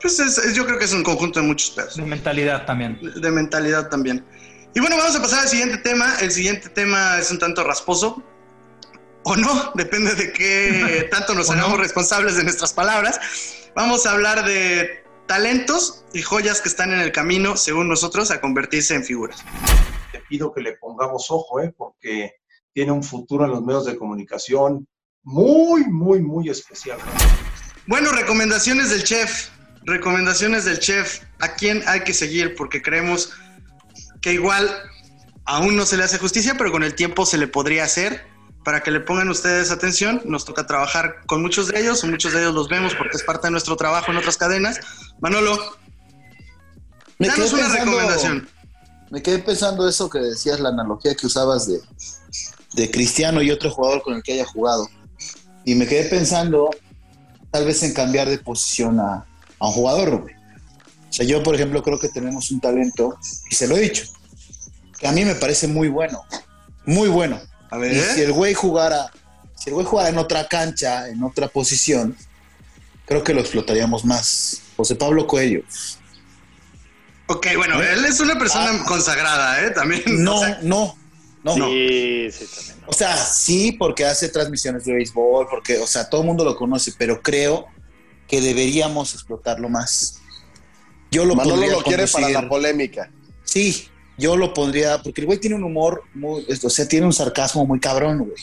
Pues es- es- yo creo que es un conjunto de muchos pedos. De mentalidad también. de mentalidad también. Y bueno, vamos a pasar al siguiente tema. El siguiente tema es un tanto rasposo. O no, depende de qué tanto nos ¿O no? hagamos responsables de nuestras palabras. Vamos a hablar de talentos y joyas que están en el camino, según nosotros, a convertirse en figuras. Te pido que le pongamos ojo, ¿eh? porque tiene un futuro en los medios de comunicación muy, muy, muy especial. Bueno, recomendaciones del chef. Recomendaciones del chef. ¿A quién hay que seguir? Porque creemos que igual aún no se le hace justicia, pero con el tiempo se le podría hacer. Para que le pongan ustedes atención, nos toca trabajar con muchos de ellos, muchos de ellos los vemos porque es parte de nuestro trabajo en otras cadenas. Manolo, Me danos quedé una pensando- recomendación. Me quedé pensando eso que decías, la analogía que usabas de, de Cristiano y otro jugador con el que haya jugado. Y me quedé pensando tal vez en cambiar de posición a, a un jugador, güey. O sea, yo, por ejemplo, creo que tenemos un talento, y se lo he dicho, que a mí me parece muy bueno, muy bueno. A Y ver. si el güey jugara, si el güey jugara en otra cancha, en otra posición, creo que lo explotaríamos más. José Pablo Coello. Ok, bueno, él es una persona consagrada, ¿eh? También. Ah. No, o sea, no, no. Sí, sí, también. O sea, sí, porque hace transmisiones de béisbol, porque, o sea, todo el mundo lo conoce, pero creo que deberíamos explotarlo más. Yo lo Manolo lo quiere para la polémica. Sí, yo lo pondría, porque el güey tiene un humor, muy, o sea, tiene un sarcasmo muy cabrón, güey.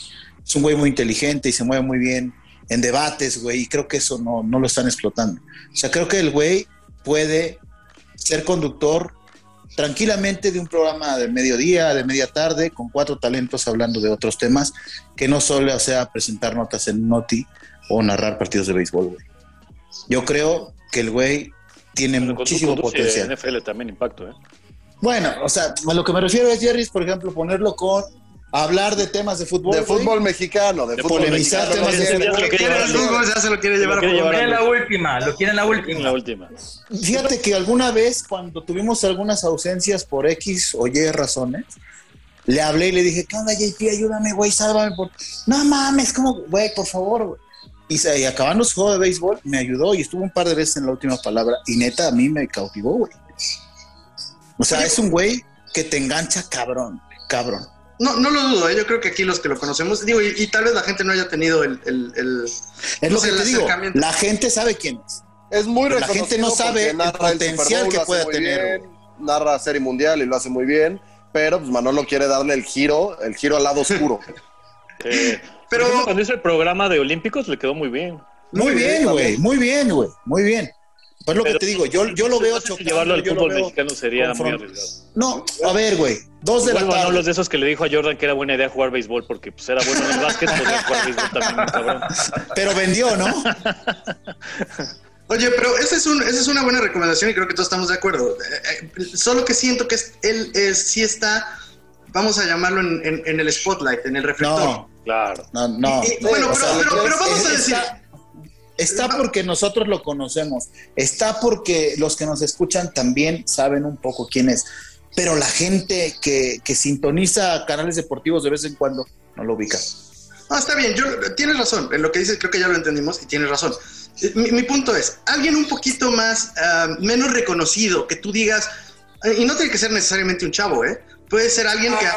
Es un güey muy inteligente y se mueve muy bien en debates, güey, y creo que eso no, no lo están explotando. O sea, creo que el güey puede ser conductor tranquilamente de un programa de mediodía, de media tarde, con cuatro talentos hablando de otros temas, que no solo sea presentar notas en Noti o narrar partidos de béisbol, güey. Yo creo que el güey tiene Pero con tu muchísimo conduce potencial. NFL también impacto, ¿eh? Bueno, o sea, a lo que me refiero es, Jerry, por ejemplo, ponerlo con hablar de temas de fútbol. De güey. fútbol mexicano, de, De fútbol polemizar mexicano. temas de fútbol. Lo quiere el fútbol, ya se lo quiere llevar a quiere fútbol. llevar Lo quieren la última, lo quieren la En última. la última. Fíjate que alguna vez, cuando tuvimos algunas ausencias por X o Y razones, le hablé y le dije, ¿qué onda, JP? Ayúdame, güey, sálvame. Por... No mames, como, güey, por favor, güey. Y, acabando su juego de béisbol, me ayudó y estuvo un par de veces en la última palabra. Y neta, a mí me cautivó, güey. O sea, es un güey que te engancha cabrón, cabrón. No, no lo dudo, ¿eh? yo creo que aquí los que lo conocemos, digo, y, y tal vez la gente no haya tenido el... el- el- Es No lo sé, que te digo, la gente sabe quién es. Es muy la gente no sabe el potencial Bowl, que muy tener, bien, narra Serie Mundial y lo hace muy bien, pero pues Manolo quiere darle el giro, el giro al lado oscuro. Eh, Pero- ejemplo, cuando hizo el programa de Olímpicos le quedó muy bien. Muy Muy bien, güey, muy bien, güey, muy bien. Pues lo Pero que te digo, yo, yo lo veo chocando. llevarlo al fútbol mexicano sería muy arriesgado. No, a ver, güey, dos de Igual la tarde. es de esos que le dijo a Jordan que era buena idea jugar béisbol porque pues era bueno en el básquet, podía jugar béisbol también, cabrón. Pero vendió, ¿no? Oye, pero esa es, un, esa es una buena recomendación y creo que todos estamos de acuerdo. Eh, eh, solo que siento que es- él es, sí está, vamos a llamarlo en, en- en el spotlight, en el reflector. No, Claro. no, no. Y- y bueno, pero, sea, pero- pero es- vamos a decir, Está, está porque nosotros lo conocemos. Está porque los que nos escuchan también saben un poco quién es. Pero la gente que, que sintoniza canales deportivos de vez en cuando no lo ubica. Ah, está bien, yo, tienes razón, en lo que dices creo que ya lo entendimos y tienes razón. Eh, Mi, mi punto es, alguien un poquito más, ah, menos reconocido, que tú digas, eh, y no tiene que ser necesariamente un chavo, ¿eh? Puede ser alguien que ha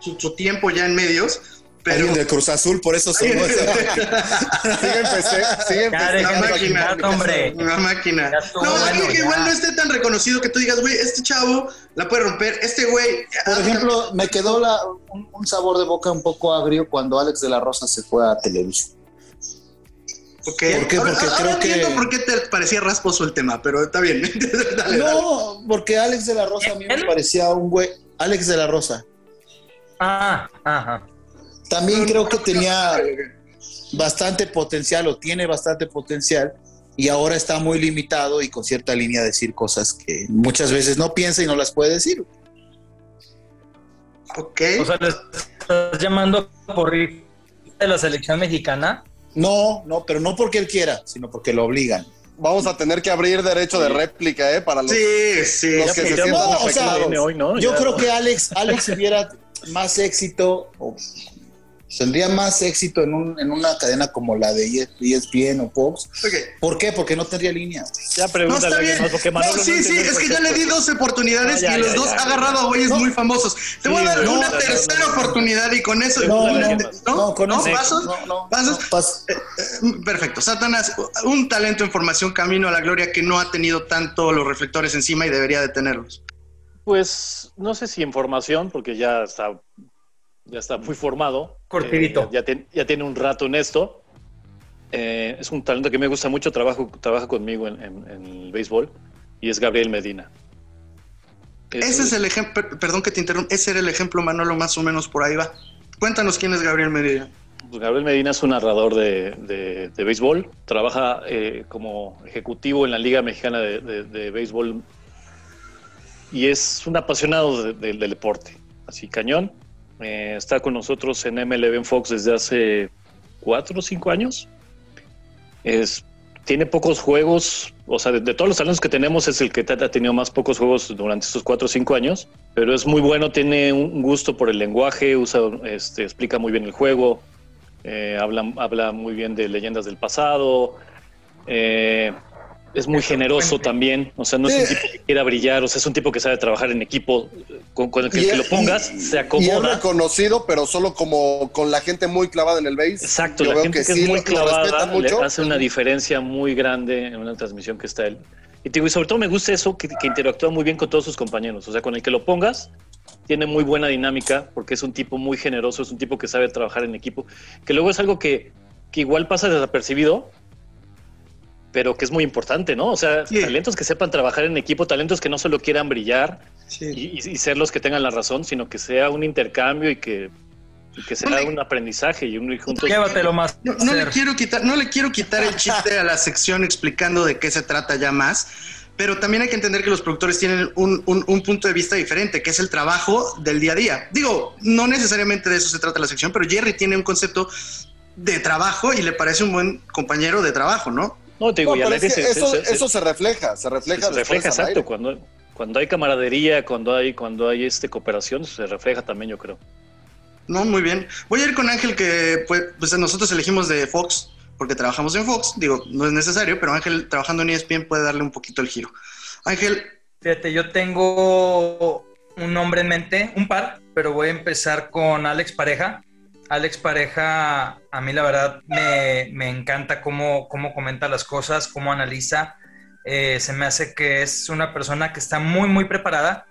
su, su tiempo ya en medios, pero... Alguien del Cruz Azul, por eso sonó esa- Sigue empecé, Una máquina, hombre. Una máquina. No, bueno, alguien que ya. igual no esté tan reconocido que tú digas, güey, este chavo la puede romper, este güey... Por ah, ejemplo, me quedó la- un, un sabor de boca un poco agrio cuando Alex de la Rosa se fue a Televisa. ok. ¿Por qué? Ahora- Porque ahora creo entiendo que- por qué te parecía rasposo el tema, pero está bien. Dale, dale. No, porque Alex de la Rosa a mí me ¿Él? parecía un güey. Alex de la Rosa. Ah, ajá. También creo que tenía bastante potencial o tiene bastante potencial y ahora está muy limitado y con cierta línea de decir cosas que muchas veces no piensa y no las puede decir. Ok. O sea, le estás llamando por ir de la selección mexicana. No, no, pero no porque él quiera, sino porque lo obligan. Vamos a tener que abrir derecho de réplica, ¿eh? Para los, Sí, sí. los Ya que se sientan no, o sea, hoy, ¿no? Yo Ya. creo que Alex, Alex hubiera más éxito o Tendría más éxito en, un, en una cadena como la de ESPN o Fox. Ok. ¿Por qué? Porque no tendría línea. Ya No, pregúntale está a alguien bien. porque No, Manolo sí, sí, es que ya le di dos oportunidades Ah, ya, y los ya, dos ya. ha agarrado a güeyes muy famosos. Te voy a dar no, una no, no, tercera no, no. oportunidad y con eso. No, ¿no? no, ¿No? No, con ¿No? ese- ¿Pasos? No, no, ¿Pasos? no, pas- Perfecto. Satanás, un talento en formación camino a la gloria que no ha tenido tanto los reflectores encima y debería de tenerlos. Pues no sé si en formación, porque ya está, ya está muy formado. Cortidito. Eh, ya, ten- ya tiene un rato en esto. Eh, es un talento que me gusta mucho, trabajo, trabaja conmigo en, en- en el béisbol y es Gabriel Medina. Ese es el ejemplo, perdón que te interrumpa, ese era el ejemplo, Manolo, más o menos por ahí va. Cuéntanos quién es Gabriel Medina. Pues Gabriel Medina es un narrador de, de- de béisbol, trabaja eh, como ejecutivo en la Liga Mexicana de, de- de Béisbol y es un apasionado de- de- del deporte, así cañón. Eh, está con nosotros en MLB en Fox desde hace cuatro o cinco años. Es, tiene pocos juegos, o sea, de, de todos los talentos que tenemos es el que ha tenido más pocos juegos durante estos cuatro o cinco años, pero es muy bueno, tiene un gusto por el lenguaje, usa, este, explica muy bien el juego, eh, habla, habla muy bien de leyendas del pasado. eh, es muy generoso también. O sea, no es un tipo que quiera brillar. O sea, es un tipo que sabe trabajar en equipo. Con, con el que, Y que lo pongas, y- se Y es acomoda. reconocido, pero solo como con la gente muy clavada en el base. Exacto, Yo la gente que, es muy clavada le hace una diferencia muy grande en una transmisión que está él. Y, digo, y sobre todo me gusta eso, que, que interactúa muy bien con todos sus compañeros. O sea, con el que lo pongas, tiene muy buena dinámica, porque es un tipo muy generoso, es un tipo que sabe trabajar en equipo, que luego es algo que, que igual pasa desapercibido, pero que es muy importante, ¿no? O sea, Sí. talentos que sepan trabajar en equipo, talentos que no solo quieran brillar Sí. y, y- y ser los que tengan la razón, sino que sea un intercambio y que, y que sea un aprendizaje y un y juntos. Llévatelo más. No, no le quiero quitar, no le quiero quitar el chiste a la sección explicando de qué se trata ya más, pero también hay que entender que los productores tienen un, un- un punto de vista diferente, que es el trabajo del día a día. Digo, no necesariamente de eso se trata la sección, pero Jerry tiene un concepto de trabajo y le parece un buen compañero de trabajo, ¿no? No, te digo, No, y al pero es que se- eso, se- eso se refleja, se refleja. se refleja, exacto. Cuando, cuando hay camaradería, cuando hay, cuando hay este cooperación, se refleja también, yo creo. No, muy bien. Voy a ir con Ángel, que pues, pues nosotros elegimos de Fox, porque trabajamos en Fox. Digo, no es necesario, pero Ángel trabajando en ESPN puede darle un poquito el giro. Ángel, Fíjate, yo tengo un nombre en mente, un par, pero voy a empezar con Alex Pareja. Alex Pareja, a mí la verdad me, me encanta cómo, cómo comenta las cosas, cómo analiza. Eh, se me hace que es una persona que está muy, muy preparada.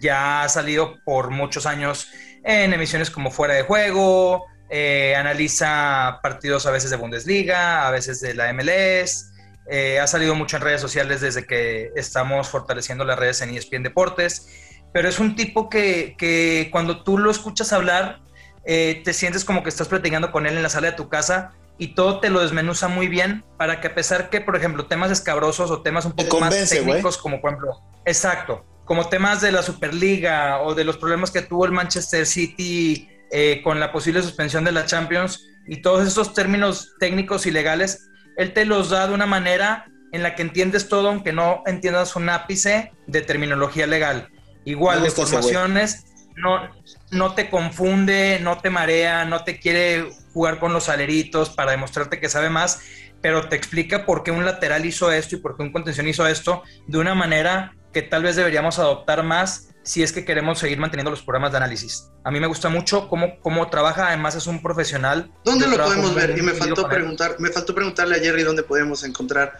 Ya ha salido por muchos años en emisiones como Fuera de Juego, eh, analiza partidos a veces de Bundesliga, a veces de la MLS. Eh, ha salido mucho en redes sociales desde que estamos fortaleciendo las redes en ESPN Deportes, pero es un tipo que, que cuando tú lo escuchas hablar, eh, te sientes como que estás platicando con él en la sala de tu casa y todo te lo desmenuza muy bien para que a pesar que, por ejemplo, temas escabrosos o temas un poco más convence, técnicos, como por ejemplo, exacto, como temas de la Superliga o de los problemas que tuvo el Manchester City eh, con la posible suspensión de la Champions y todos esos términos técnicos y legales, él te los da de una manera en la que entiendes todo, aunque no entiendas un ápice de terminología legal. Igual de formaciones, no, no te confunde, no te marea, no te quiere jugar con los aleritos para demostrarte que sabe más, pero te explica por qué un lateral hizo esto y por qué un contención hizo esto de una manera que tal vez deberíamos adoptar más si es que queremos seguir manteniendo los programas de análisis. A mí me gusta mucho cómo, cómo trabaja, además es un profesional. ¿dónde lo podemos ver? Y me faltó preguntar, me faltó preguntarle a Jerry dónde podemos encontrar.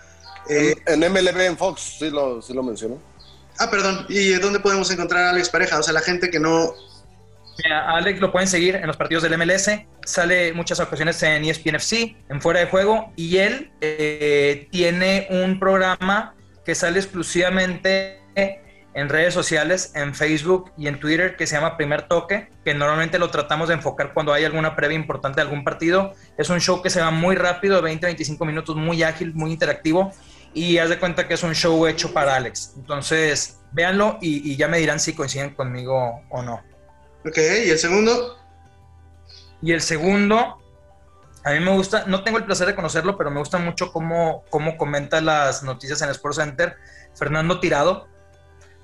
eh, En, en MLB en Fox, sí lo, sí lo mencionó. ah, perdón. ¿Y dónde podemos encontrar a Alex Pareja? O sea, la gente que no. A Alex lo pueden seguir en los partidos del MLS, sale muchas ocasiones en ESPN FC, en Fuera de Juego, y él eh, tiene un programa que sale exclusivamente en redes sociales, en Facebook y en Twitter, que se llama Primer Toque, que normalmente lo tratamos de enfocar cuando hay alguna previa importante de algún partido. Es un show que se va muy rápido, 20-25 minutos, muy ágil, muy interactivo, y haz de cuenta que es un show hecho para Alex. Entonces, véanlo y ya me dirán si coinciden conmigo o no. Ok, ¿y el segundo? Y el segundo, a mí me gusta, no tengo el placer de conocerlo, pero me gusta mucho cómo, cómo comenta las noticias en Sports Center, Fernando Tirado.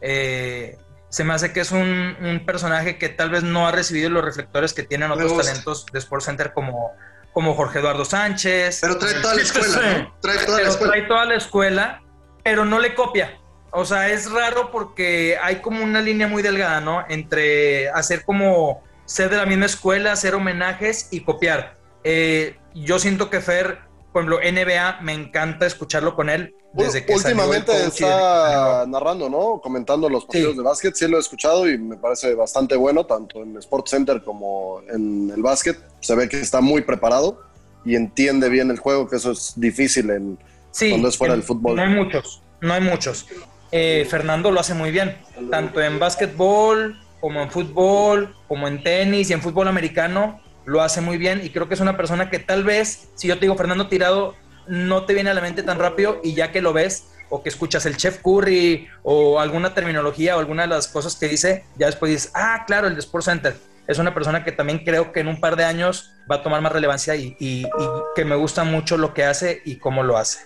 Eh, Se me hace que es un, un personaje que tal vez no ha recibido los reflectores que tienen otros talentos de Sports Center como, como Jorge Eduardo Sánchez. Pero trae toda la escuela, ¿no? Trae toda la Pero escuela. trae toda la escuela, pero no le copia. O sea, es raro porque hay como una línea muy delgada, ¿no? Entre hacer como ser de la misma escuela, hacer homenajes y copiar. Eh, yo siento que Fer, por ejemplo, NBA, me encanta escucharlo con él desde que salió el Últimamente y- está narrando, ¿no? Comentando los partidos Sí. de básquet. Sí lo he escuchado y me parece bastante bueno, tanto en Sports Center como en el básquet. Se ve que está muy preparado y entiende bien el juego, que eso es difícil en... Sí, cuando es fuera del fútbol. No hay muchos, no hay muchos. Eh, Fernando lo hace muy bien, tanto en básquetbol como en fútbol, como en tenis y en fútbol americano, lo hace muy bien y creo que es una persona que tal vez, si yo te digo Fernando Tirado, no te viene a la mente tan rápido y ya que lo ves o que escuchas el Chef Curry o alguna terminología o alguna de las cosas que dice, ya después dices, ah, claro, el de Sports Center. Es una persona que también creo que en un par de años va a tomar más relevancia y, y- y que me gusta mucho lo que hace y cómo lo hace.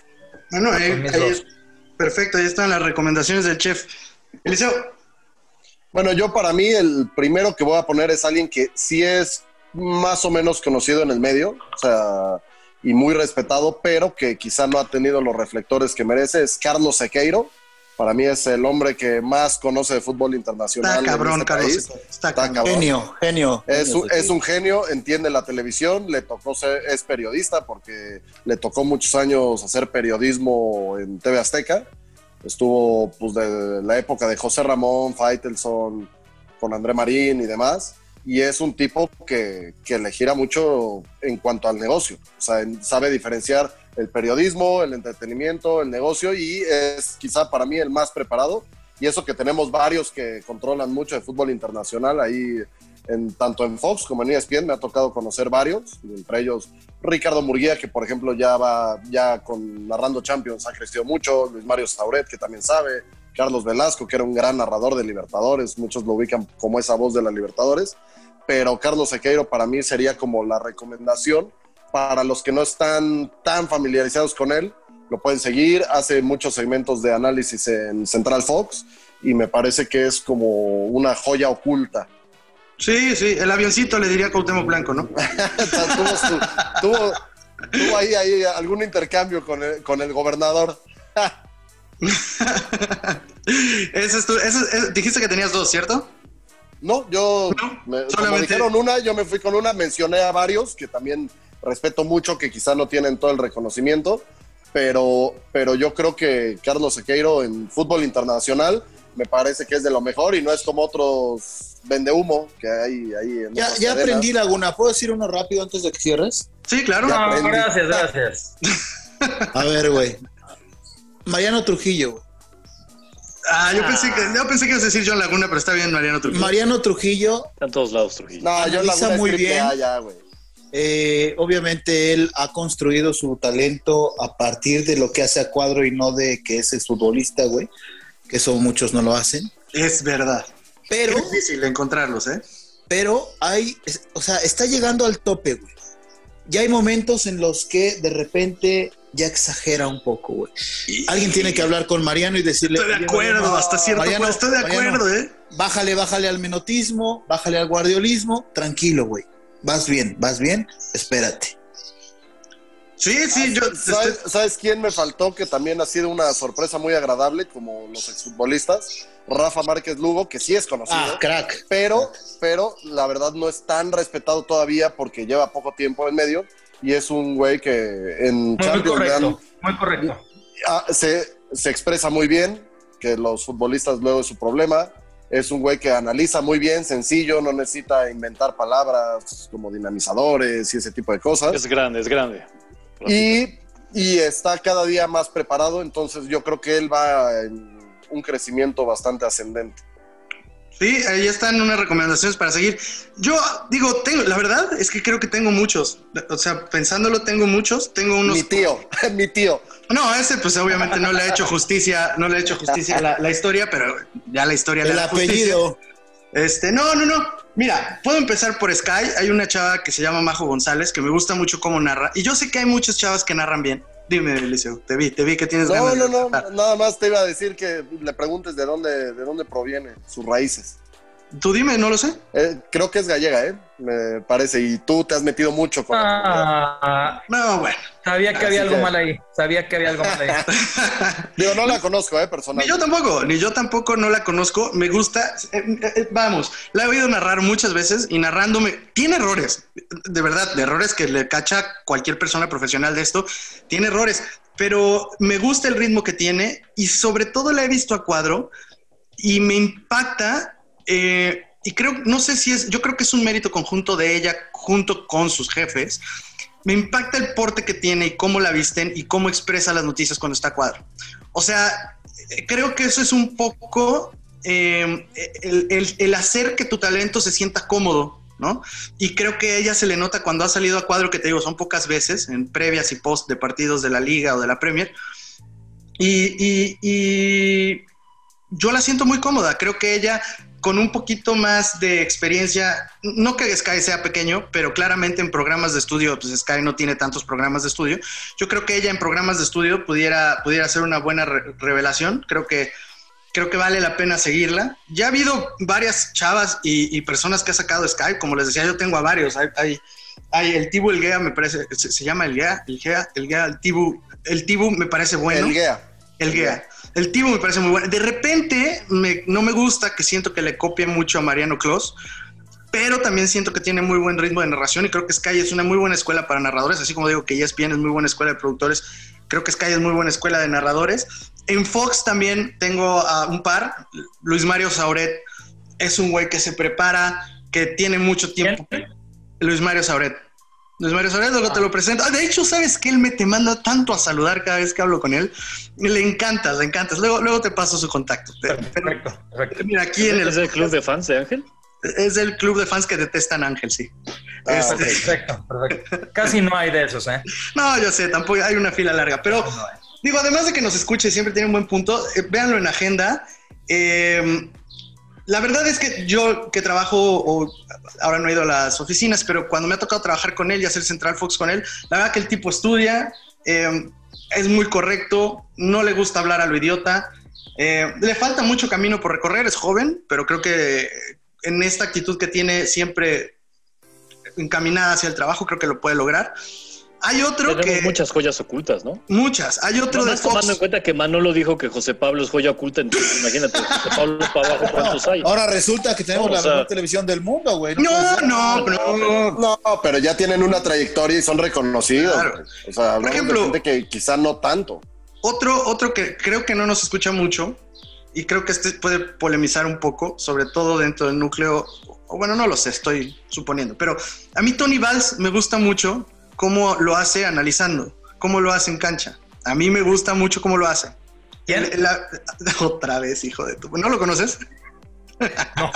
Bueno, ahí es- perfecto, ahí están las recomendaciones del chef. Eliseo, Bueno, yo para mí el primero que voy a poner es alguien que sí es más o menos conocido en el medio, o sea, y muy respetado, pero que quizá no ha tenido los reflectores que merece, es Carlos Sequeiro. Para mí es el hombre que más conoce de fútbol internacional. está en cabrón, este Carlos. país. Está Está cabrón. Genio, genio. Es genio, un, es un genio, entiende la televisión, le tocó ser, es periodista porque le tocó muchos años hacer periodismo en TV Azteca. Estuvo pues de la época de José Ramón, Faitelson, con André Marín y demás. Y es un tipo que, que le gira mucho en cuanto al negocio. O sea, sabe diferenciar el periodismo, el entretenimiento, el negocio y es quizá para mí el más preparado. Y eso que tenemos varios que controlan mucho de fútbol internacional ahí en, tanto en Fox como en ESPN me ha tocado conocer varios, entre ellos Ricardo Murguía, que por ejemplo ya va ya con narrando Champions, ha crecido mucho, Luis Mario Sauret, que también sabe, Carlos Velasco, que era un gran narrador de Libertadores, muchos lo ubican como esa voz de la Libertadores, pero Carlos Sequeiro para mí sería como la recomendación para los que no están tan familiarizados con él, lo pueden seguir, hace muchos segmentos de análisis en Central Fox y me parece que es como una joya oculta Sí, sí, el avioncito le diría Cuauhtémoc Blanco, ¿no? Tuvo, su- tuvo- tuvo ahí, ahí algún intercambio con el, con el gobernador. Ese es tu- ese- ese- dijiste que tenías dos, ¿cierto? No, yo No, me, solamente- dijeron una, yo me fui con una, mencioné a varios que también respeto mucho, que quizá no tienen todo el reconocimiento, pero, pero yo creo que Carlos Sequeiro en fútbol internacional me parece que es de lo mejor y no es como otros vende humo que hay ahí en Ya, ya aprendí Laguna. ¿Puedo decir uno rápido antes de que cierres? Sí, claro. No, gracias, gracias. A ver, güey. Mariano Trujillo. güey. Ah, yo pensé que, yo pensé que ibas a decir John Laguna, pero está bien, Mariano Trujillo. Mariano Trujillo, Está en todos lados, Trujillo. No, yo la Analiza muy bien. ya, güey. Eh, obviamente él ha construido su talento a partir de lo que hace a cuadro y no de que es el futbolista, güey. Que eso muchos no lo hacen. Es verdad. Pero, Es difícil encontrarlos, ¿eh? pero hay, o sea, está llegando al tope, güey. Ya hay momentos en los que de repente ya exagera un poco, güey. Alguien tiene que hablar con Mariano y decirle. Estoy de "Oye, acuerdo, Mariano, hasta cierto Mariano. Estoy de Mariano, acuerdo, ¿eh? Bájale, bájale al menotismo, bájale al guardiolismo, tranquilo, güey. Vas bien, vas bien, espérate. Sí, sí, yo. ¿Sabes, estoy- sabes quién me faltó? Que también ha sido una sorpresa muy agradable, como los exfutbolistas. Rafa Márquez Lugo, que sí es conocido, Ah, crack. pero, pero la verdad no es tan respetado todavía porque lleva poco tiempo en medio y es un güey que en Muy, muy Champions correcto, muy correcto. ah, se, se expresa muy bien, que los futbolistas luego es su problema. Es un güey que analiza muy bien, sencillo, no necesita inventar palabras como dinamizadores y ese tipo de cosas. Es grande, es grande. Y, y está cada día más preparado, entonces yo creo que él va en un crecimiento bastante ascendente. Sí, ahí están unas recomendaciones para seguir. Yo digo, tengo, la verdad es que creo que tengo muchos. O sea, pensándolo, tengo muchos. Tengo unos. Mi tío, mi tío. No, ese, pues obviamente no le ha hecho justicia, no le ha hecho justicia a la, la historia, pero ya la historia le El da justicia. apellido. Este, no, no, no. Mira, puedo empezar por Sky. Hay una chava que se llama Majo González que me gusta mucho cómo narra. Y yo sé que hay muchas chavas que narran bien. Dime, Eliseo, te vi, te vi que tienes No, ganas no, no, tratar. nada más te iba a decir que le preguntes de dónde, de dónde proviene, sus raíces. Tú dime, no lo sé. Eh, creo que es gallega, ¿eh? Me parece, y tú te has metido mucho con la comunidad. Ah, No, bueno. sabía que Así había algo que- mal ahí. Sabía que había algo mal ahí. Digo, no la conozco, ¿eh? Ni Personalmente. yo tampoco, ni yo tampoco no la conozco. Me gusta. eh, eh, vamos, la he oído narrar muchas veces y narrándome. Tiene errores, de verdad, de errores que le cacha cualquier persona profesional de esto. Tiene errores, pero me gusta el ritmo que tiene y sobre todo la he visto a cuadro y me impacta. Eh, y creo, no sé si es, yo creo que es un mérito conjunto de ella junto con sus jefes. Me impacta el porte que tiene y cómo la visten y cómo expresa las noticias cuando está a cuadro. O sea, eh, creo que eso es un poco eh, el, el- el hacer que tu talento se sienta cómodo, ¿no? Y creo que ella se le nota cuando ha salido a cuadro, que te digo, son pocas veces, en previas y post de partidos de la liga o de la Premier. Y, y- y yo la siento muy cómoda. Creo que ella, con un poquito más de experiencia, no que Sky sea pequeño, pero claramente en programas de estudio, pues Sky no tiene tantos programas de estudio. Yo creo que ella en programas de estudio pudiera, pudiera hacer una buena re- revelación. Creo que, creo que vale la pena seguirla. Ya ha habido varias chavas y, y personas que ha sacado Sky, como les decía, yo tengo a varios. Hay, hay, hay el Tibu, el Gea, me parece, se, se llama el Gea, el Gea, el Gea, el Tibu, el Tibu me parece bueno. El guía. El Tibo me parece muy bueno. De repente me- no me gusta que siento que le copie mucho a Mariano Clos, pero también siento que tiene muy buen ritmo de narración y creo que Sky es una muy buena escuela para narradores, así como digo que ESPN es muy buena escuela de productores, creo que Sky es muy buena escuela de narradores. En Fox también tengo a un par, Luis Mario Sauret es un güey que se prepara, que tiene mucho tiempo. Luis Mario Sauret. Luis Mario Sauret, luego te lo presento. Ah, de hecho, ¿sabes que Él me te manda tanto a saludar cada vez que hablo con él. Le encantas, le encantas. Luego, luego te paso su contacto. Perfecto, perfecto. mira, aquí en el, ¿Es el club de fans de Ángel? es el club de fans que detestan a Ángel, sí. Ah, Este-. Perfecto, perfecto. Casi no hay de esos, ¿eh? No, yo sé, tampoco hay una fila larga, pero No digo, además de que nos escuche, siempre tiene un buen punto, eh, véanlo en agenda. Eh, la verdad es que yo que trabajo, ahora no he ido a las oficinas, pero cuando me ha tocado trabajar con él y hacer Central Fox con él, la verdad que el tipo estudia, eh, es muy correcto, no le gusta hablar a lo idiota, eh, le falta mucho camino por recorrer, es joven, pero creo que en esta actitud que tiene siempre encaminada hacia el trabajo, creo que lo puede lograr. Hay otro Tenemos que... muchas joyas ocultas, ¿no? Muchas. Hay otro de Nomás tomando en Fox. cuenta que Manolo dijo que José Pablo es joya oculta, entonces imagínate, José Pablo para abajo, ¿cuántos hay? Ahora resulta que tenemos No, o la sea- mejor televisión del mundo, güey. No, puede ser. no, no. No, pero ya tienen una trayectoria y son reconocidos. Claro. O sea, hablamos ejemplo- de gente que quizá no tanto. Otro, otro que creo que no nos escucha mucho y creo que este puede polemizar un poco, sobre todo dentro del núcleo, o bueno, no lo sé, estoy suponiendo, pero a mí Tony Valls me gusta mucho cómo lo hace analizando, cómo lo hace en cancha. A mí me gusta mucho cómo lo hace. ¿Quién? El- la- otra vez, hijo de tu... ¿No lo conoces? No,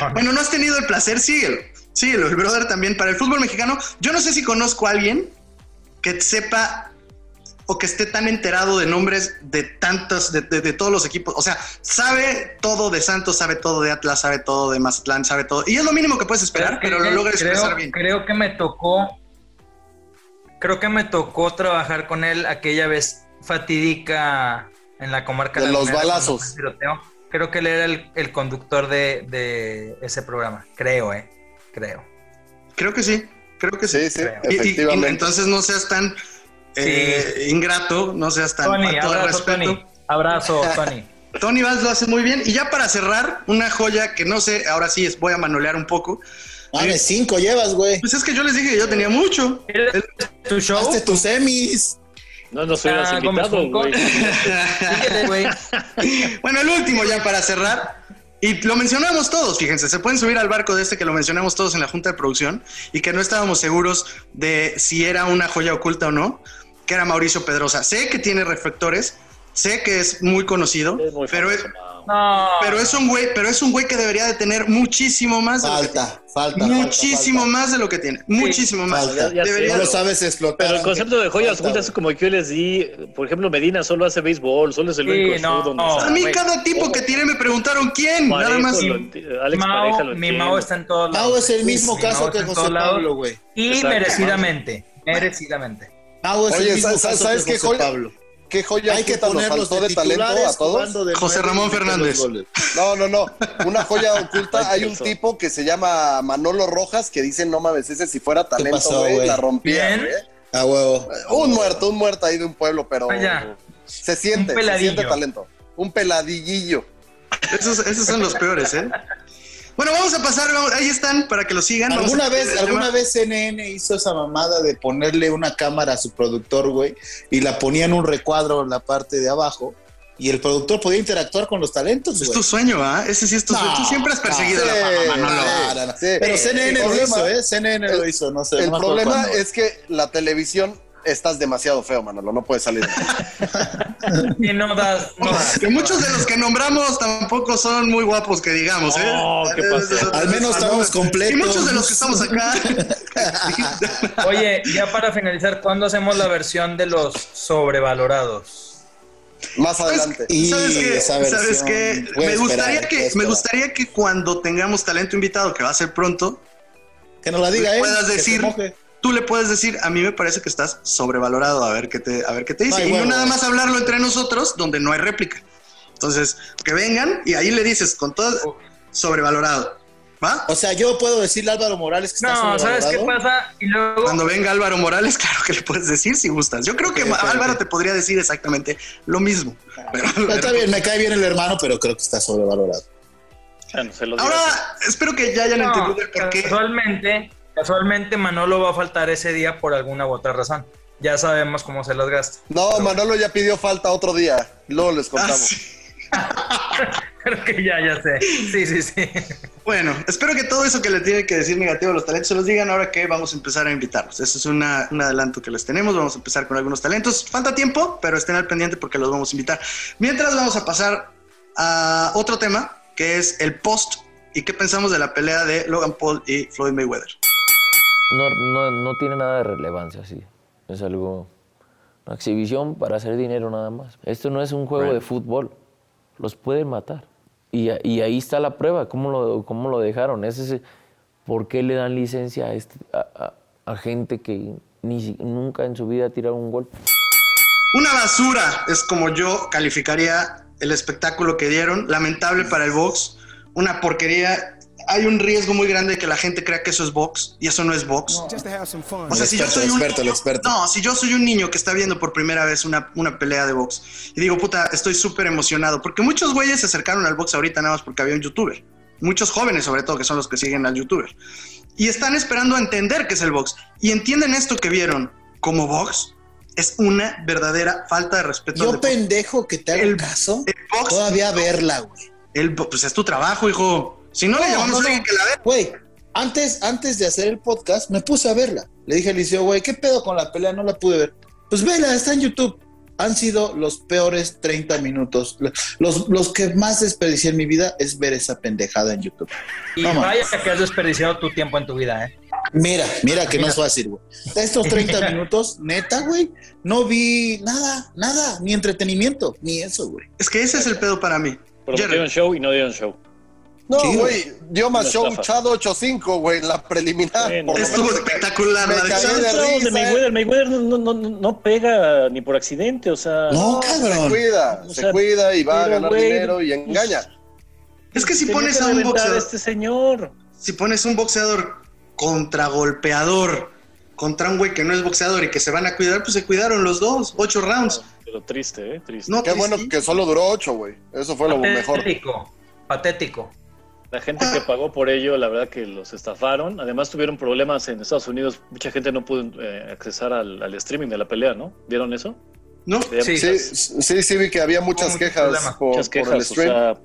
no. Bueno, no has tenido el placer, síguelo. Síguelo, el brother también. Para el fútbol mexicano, yo no sé si conozco a alguien que sepa o que esté tan enterado de nombres de tantos, de, de- de todos los equipos. O sea, sabe todo de Santos, sabe todo de Atlas, sabe todo de Mazatlán, sabe todo. Y es lo mínimo que puedes esperar, pero lo logra expresar creo, bien. creo que me tocó. Creo que me tocó trabajar con él aquella vez fatídica en la comarca De los balazos. Creo que él era el, el conductor de, de ese programa. Creo, eh. Creo. Creo que sí, creo que sí. Sí, sí, creo. Y- y- y efectivamente. entonces no seas tan eh, ingrato, no seas tan Tony, a todo abrazo, respeto. Tony. Abrazo, Tony. Tony Valls lo hace muy bien. Y ya para cerrar, una joya que no sé, ahora sí es, voy a manolear un poco. Mames, cinco llevas, güey. Pues es que yo les dije que yo tenía mucho. ¿Eres tu show? Hazte tus semis. No nos hubieras Ah, invitado, güey. Bueno, el último ya para cerrar. Y lo mencionamos todos, fíjense, se pueden subir al barco de este que lo mencionamos todos en la junta de producción y que no estábamos seguros de si era una joya oculta o no, que era Mauricio Pedrosa. Sé que tiene reflectores, sé que es muy conocido, Es muy pero, es, famoso, Mau. No. pero es un güey, pero es un güey que debería de tener muchísimo más de lo que Falta, falta. tiene. falta, Muchísimo falta. más de lo que tiene, muchísimo más. Falta. Ya- ya Debería- lo pero- sabes explotar. Pero el concepto de joyas Falta, güey. como que yo les di, por ejemplo, Medina solo hace béisbol, solo es el Sí, único no, show donde no. A mí cada tipo que tiré me preguntaron quién, nada más. lo Alex Pareja Mao, lo mi. Mao está en todos lados. Mau es el mismo mi caso Mao que José. Pablo, güey. Y merecidamente. Merecidamente. Güey, es el mismo ¿sabes- caso que José? Pablo. ¿Qué joya Hay que ponerlos faltó de de talento a todos? de José Ramón Fernández. No, no, no. Una joya oculta. Hay un Eso. tipo que se llama Manolo Rojas que dice, no mames, ese si fuera talento, pasó, la rompía, Bien. Ah, huevo. Un muerto, un muerto ahí de un pueblo, pero se siente, se peladillo. siente talento. Un peladillillo. Esos, esos son los peores, ¿eh? Bueno, vamos a pasar, vamos- ahí están para que lo sigan. ¿Alguna vez, alguna vez CNN hizo esa mamada de ponerle una cámara a su productor, güey, y la ponía en un recuadro en la parte de abajo, y el productor podía interactuar con los talentos, Es tu sueño, ¿ah? Ese sí es tu sueño. Tú siempre has perseguido no, la fama, Manolo. No. Sí. Pero El CNN lo problema- hizo, ¿eh? CNN lo hizo, no sé. El problema es que la televisión estás demasiado feo, Manolo, no puedes salir. Y no das. No das. Que muchos de los que nombramos tampoco son muy guapos, que digamos, ¿eh? Oh, ¿qué pasó? Al menos estamos completos. Y muchos de los que estamos acá. Oye, ya para finalizar, ¿cuándo hacemos la versión de los sobrevalorados? Más adelante. Y ¿Sabes qué? ¿Sabes qué? Me gustaría esperar, que, me gustaría que cuando tengamos talento invitado, que va a ser pronto, Que nos la diga él. puedas que se decir, moje. Tú le puedes decir, a mí me parece que estás sobrevalorado, a ver qué te, a ver qué te dice. Ay, y no nada más hablarlo entre nosotros, donde no hay réplica. Entonces, que vengan y ahí le dices con todo sobrevalorado. ¿Va? O sea, yo puedo decirle a Álvaro Morales que está No, ¿sabes qué pasa? Y luego. Cuando venga Álvaro Morales, claro que le puedes decir si gustas. Yo creo que Ok, ok, Álvaro ok. te podría decir exactamente lo mismo. Pero- Pero Está bien, me cae bien el hermano, pero creo que está sobrevalorado. Bueno, se lo digo. Ahora, espero que ya hayan No, entendido el porqué. casualmente, casualmente Manolo va a faltar ese día por alguna u otra razón. Ya sabemos cómo se las gasta. No, Manolo ya pidió falta otro día. Luego les Ah, contamos. sí. Creo que ya, ya sé. Sí, sí, sí. Bueno, espero que todo eso que le tienen que decir negativo a los talentos se los digan ahora que vamos a empezar a invitarlos. Eso es una- un adelanto que les tenemos. Vamos a empezar con algunos talentos. Falta tiempo, pero estén al pendiente porque los vamos a invitar. Mientras vamos a pasar a otro tema, que es el post y qué pensamos de la pelea de Logan Paul y Floyd Mayweather. No, no, no tiene nada de relevancia, sí. Es algo, una exhibición para hacer dinero nada más. Esto no es un juego de fútbol. Los pueden matar. Y, a- y ahí está la prueba, cómo lo, cómo lo dejaron. Ese es, ¿Por qué le dan licencia a, este, a, a- a gente que ni, nunca en su vida ha tirado un golpe? Una basura es como yo calificaría el espectáculo que dieron. Lamentable para el box. Una porquería. Hay un riesgo muy grande de que la gente crea que eso es box y eso no es box. O sea, El si yo experto, soy el un experto, el niño- experto. No, si yo soy un niño que está viendo por primera vez una, una pelea de box y digo, puta, estoy súper emocionado, porque muchos güeyes se acercaron al box ahorita nada más porque había un youtuber. Muchos jóvenes, sobre todo, que son los que siguen al youtuber. Y están esperando a entender qué es el box. Y entienden esto que vieron como box. Es una verdadera falta de respeto. Yo pendejo que te haga El- caso, el box- todavía verla, güey. El pues es tu trabajo, hijo. Si no, le No, llamamos no, a alguien no. que la vea. Güey, antes, antes de hacer el podcast, me puse a verla. Le dije al liceo, güey, ¿qué pedo con la pelea? No la pude ver. Pues vela, está en YouTube. Han sido los peores 30 minutos. Los, los que más desperdicié en mi vida es ver esa pendejada en YouTube. Y No, man. vaya que has desperdiciado tu tiempo en tu vida, ¿eh? Mira, mira que no es fácil, güey. Estos 30 minutos, neta, güey, no vi nada, nada, ni entretenimiento, ni eso, güey. Es que ese es el pedo para mí. Dieron show y no dieron show. No, güey, dio más show estafa. Chado 8-5, güey, la preliminar. Bueno, Estuvo espectacular. me la de- de risa, Mayweather, Mayweather no, no, no, no pega ni por accidente, o sea. No, Se cabrón. cuida, O se cuida y va a ganar dinero y engaña. Es que si pones que a un boxeador, este señor. si pones un boxeador contra golpeador, contra un güey que no es boxeador y que se van a cuidar, pues se cuidaron los dos, ocho rounds. Pero triste, ¿eh? Triste. No, Qué bueno que solo duró 8, güey. Eso fue lo mejor. Patético. Patético. La gente que pagó por ello, la verdad que los estafaron. Además tuvieron problemas en Estados Unidos. Mucha gente no pudo eh, accesar al, al streaming de la pelea, ¿no? ¿Vieron eso? ¿No? Sí. Sí, sí, sí, vi que había muchas quejas por, muchas por el quejas. O stream. sea,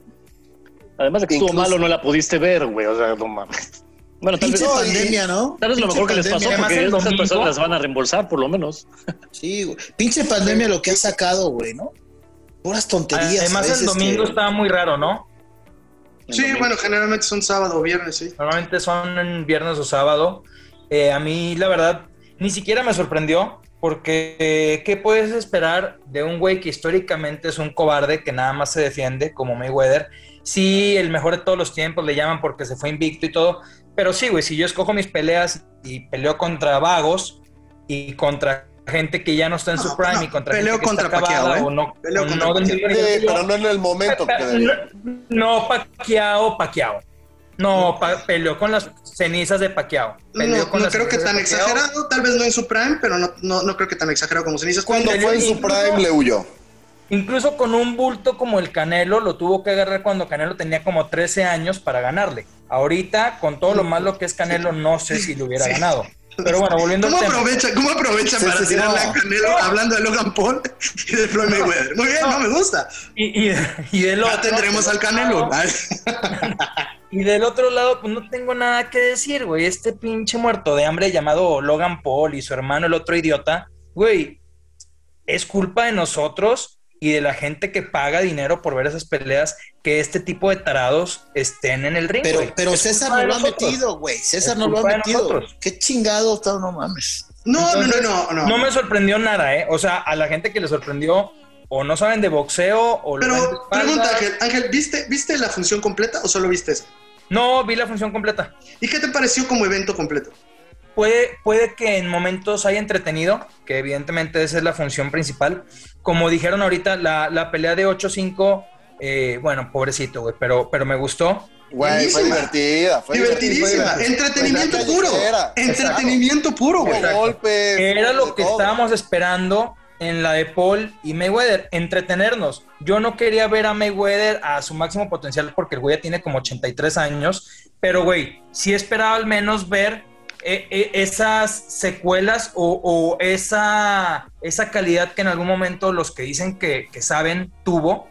además de que estuvo malo, no la pudiste ver, güey. O sea, no mames. Bueno, tal vez, pandemia, ¿no? tal vez lo mejor que les pasó, porque el domingo- personas las van a reembolsar, por lo menos. Sí, güey. Pinche pandemia lo que ha sacado, güey, ¿no? Puras tonterías. Además, el domingo que- estaba muy raro, ¿no? Sí, domingo. bueno, generalmente son sábado o viernes, sí. Normalmente son en viernes o sábado. Eh, a mí, la verdad, ni siquiera me sorprendió, porque eh, ¿qué puedes esperar de un güey que históricamente es un cobarde que nada más se defiende, como Mayweather? Sí, el mejor de todos los tiempos le llaman porque se fue invicto y todo, pero sí, güey, si yo escojo mis peleas y peleo contra vagos y contra gente que ya no está en su No, prime no, y contra peleo gente que está contra Pacquiao, acabada ¿eh? o no, Peleo contra no del Sí, nivel. pero no en el momento. No, Pacquiao, Pacquiao. No, pa- peleó con las cenizas de Pacquiao. No, con creo que tan exagerado, tal vez no en su prime, pero no, no, no creo que tan exagerado como cenizas. Cuando fue en su prime le huyó. Incluso con un bulto como el Canelo, lo tuvo que agarrar cuando Canelo tenía como 13 años para ganarle. Ahorita, con todo lo malo que es Canelo, no sé si le hubiera Sí. ganado. Pero bueno, volviendo al ¿Cómo tema. aprovecha, cómo aprovecha Sí, para sí, sí, tirarle no. a Canelo hablando de Logan Paul y de Floyd Mayweather? Muy bien, no me gusta. Y, y, y del Ya otro, tendremos al Canelo. Y del otro lado, pues no tengo nada que decir, güey. Este pinche muerto de hambre llamado Logan Paul y su hermano, el otro idiota, güey, es culpa de nosotros y de la gente que paga dinero por ver esas peleas que este tipo de tarados estén en el ring. Pero, pero César no lo ha metido, güey. César no lo ha metido. Qué chingado, está, no mames. No, no, no, no, no. No me sorprendió nada, ¿eh? O sea, a la gente que le sorprendió, o no saben de boxeo, o Pero pregunta, Ángel, Ángel, ¿viste, ¿viste la función completa o solo viste eso? No, vi la función completa. ¿Y qué te pareció como evento completo? Puede, puede que en momentos haya entretenido, que evidentemente esa es la función principal. Como dijeron ahorita, la, la pelea de 8-5, eh, bueno, pobrecito, güey, pero, pero me gustó. Güey, fue divertida. Fue Divertidísima. divertida, fue Entretenimiento puro. callejera. Entretenimiento puro, güey. Golpes. Era lo que todo. estábamos esperando en la de Paul y Mayweather, entretenernos. Yo no quería ver a Mayweather a su máximo potencial porque el güey ya tiene como 83 años, pero güey, sí esperaba al menos ver esas secuelas o, o esa, esa calidad que en algún momento los que dicen que, que saben tuvo,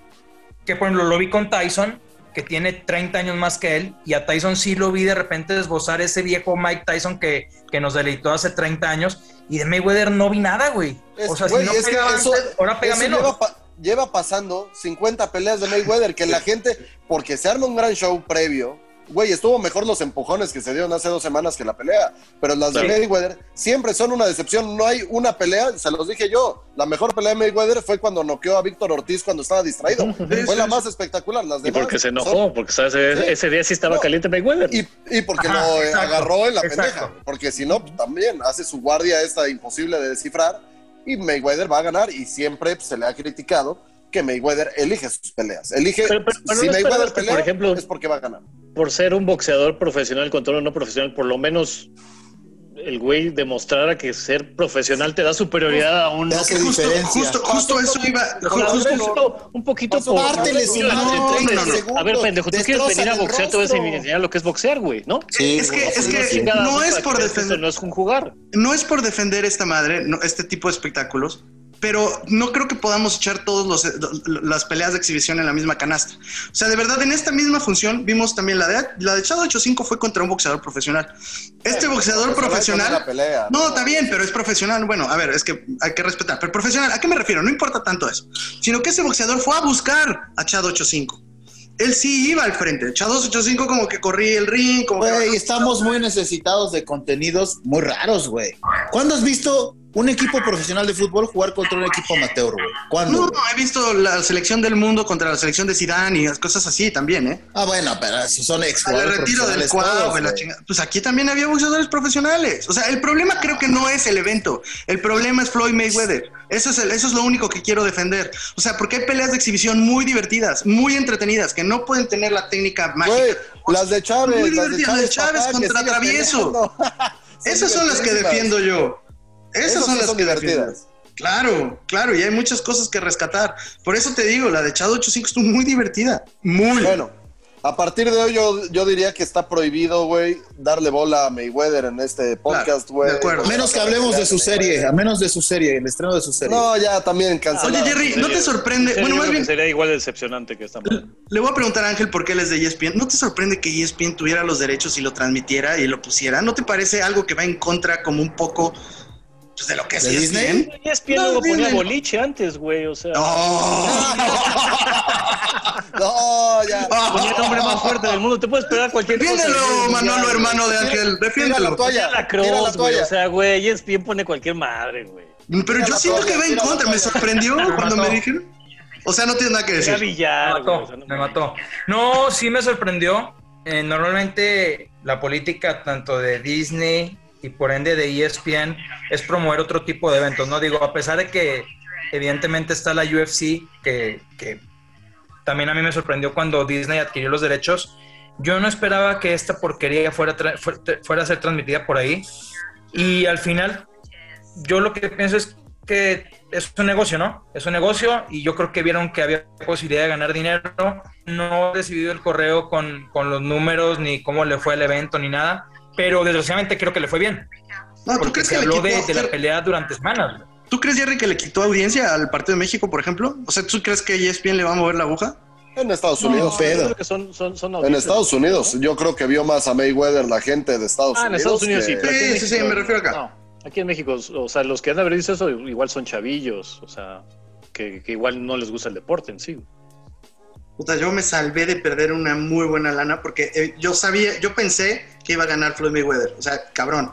que por ejemplo lo vi con Tyson, que tiene 30 años más que él, y a Tyson sí lo vi de repente desbozar ese viejo Mike Tyson que, que nos deleitó hace 30 años, y de Mayweather no vi nada, güey. Es- O sea, güey, si no es que pegaba eso- antes, ahora pega menos. Lleva pasando 50 peleas de Mayweather, que la gente, porque se arma un gran show previo, güey, estuvo mejor los empujones que se dieron hace dos semanas que la pelea, pero las de Sí. Mayweather siempre son una decepción, no hay una pelea, se los dije yo, la mejor pelea de Mayweather fue cuando noqueó a Víctor Ortiz cuando estaba distraído, fue la más espectacular, las Y porque se son- enojó, porque ¿sabes? ese, Sí. ese día sí estaba No. caliente Mayweather. y, y porque Ajá, lo exacto, agarró en la exacto. pendeja. Porque si no, pues, también hace su guardia esta imposible de descifrar. Y Mayweather va a ganar. Y siempre pues, se le ha criticado que Mayweather elige sus peleas. Elige. Pero- pero- pero si no Mayweather pelea, por ejemplo, es porque va a ganar. Por ser un boxeador profesional contra uno no profesional, por lo menos el güey demostrara que ser profesional te da superioridad a un... Hace Justo, diferencia. justo, justo eso iba. Un justo- poquito, un poquito por... Pártele su Mira, mano, entonces, 30 no, no. segundos, A ver, pendejo, tú quieres venir a boxear, te voy a enseñar lo que es boxear, güey, ¿no? Sí, Es que, es que no es por defender. No es un jugar. no es por defender esta madre, no, este tipo de espectáculos, pero no creo que podamos echar todas las peleas de exhibición en la misma canasta. O sea, de verdad, en esta misma función vimos también la de, la de Chado 85 fue contra un boxeador profesional. Este boxeador profesional... Pelea, No, está bien, pero es profesional. Bueno, a ver, es que hay que respetar. Pero profesional, ¿a qué me refiero? No importa tanto eso. Sino que ese boxeador fue a buscar a Chado 85. Él sí iba al frente. Chado 85 como que corría el ring, como que- Güey, estamos muy necesitados de contenidos muy raros, güey. ¿Cuándo has visto un equipo profesional de fútbol jugar contra un equipo amateur, güey? ¿Cuándo? No, no, he visto la selección del mundo contra la selección de Zidane y las cosas así también, ¿eh? Ah, bueno, pero si son ex El retiro del cuadro, todos, güey, la. Pues aquí también había boxeadores profesionales. O sea, el problema creo que no es el evento. El problema es Floyd Mayweather. Eso es, el- eso es lo único que quiero defender. O sea, porque hay peleas de exhibición muy divertidas, muy entretenidas, que no pueden tener la técnica mágica. Güey, las de Chávez, Muy las de divertidas, Chávez, Chávez papá, que contra Travieso. Esas son las que defiendo yo. Esas son sí las son divertidas. Claro, claro, y hay muchas cosas que rescatar. Por eso te digo, la de Chado 85 estuvo muy divertida. Muy. Bueno, a partir de hoy yo, yo diría que está prohibido, güey, darle bola a Mayweather en este podcast, güey. de acuerdo. A menos que hablemos de su serie, a menos de su serie, el estreno de su serie. No, ya también cancelado. Oye, Jerry, ¿no te sorprende? Bueno, más bien, sería igual de decepcionante que esta madre. le voy a preguntar a Ángel por qué él es de ESPN. ¿No te sorprende que ESPN tuviera los derechos y lo transmitiera y lo pusiera? ¿No te parece algo que va en contra como un poco pues, de lo que es ¿De Disney? ESPN? ESPN No, luego ponía Disney boliche antes, güey, o sea... No, ya. Ponía el hombre más fuerte del mundo. Te puedes esperar cualquier cosa. Defiéndelo, Manolo, ya, hermano de Ángel. Tira la Defiéndelo. toalla. La cross, güey. O sea, güey, ESPN pone cualquier madre, güey. Pero yo siento toalla, que va en contra. Me sorprendió cuando me dijeron. O sea, no tienes nada que decir. Me billar, güey. o mató, sea, no me mató. No, sí me sorprendió. Eh, normalmente la política tanto de Disney y por ende de ESPN es promover otro tipo de eventos, ¿no? Digo, a pesar de que evidentemente está la UFC, que, que también a mí me sorprendió cuando Disney adquirió los derechos, yo no esperaba que esta porquería fuera, fuera a ser transmitida por ahí. Y al final, yo lo que pienso es que es un negocio, ¿no? Es un negocio y yo creo que vieron que había posibilidad de ganar dinero. No he recibido el correo con, con los números, ni cómo le fue el evento, ni nada. Pero desgraciadamente creo que le fue bien. No, ¿tú Porque crees se que le habló de, quitó- de la pelea durante semanas. ¿Tú crees, Jerry, que le quitó audiencia al partido de México, por ejemplo? O sea, ¿tú crees que ESPN le va a mover la aguja? En Estados Unidos. Yo creo que son, son, son En Estados Unidos. Yo creo que vio más a Mayweather la gente de Estados Ah, en Unidos. Estados Unidos sí, que- pero en Sí, sí, sí, México- me refiero acá. No, aquí en México, o sea, los que han de haber dicho eso igual son chavillos, o sea, que, que igual no les gusta el deporte en sí. Puta, yo me salvé de perder una muy buena lana porque eh, yo sabía, yo pensé que iba a ganar Floyd Mayweather, o sea, cabrón.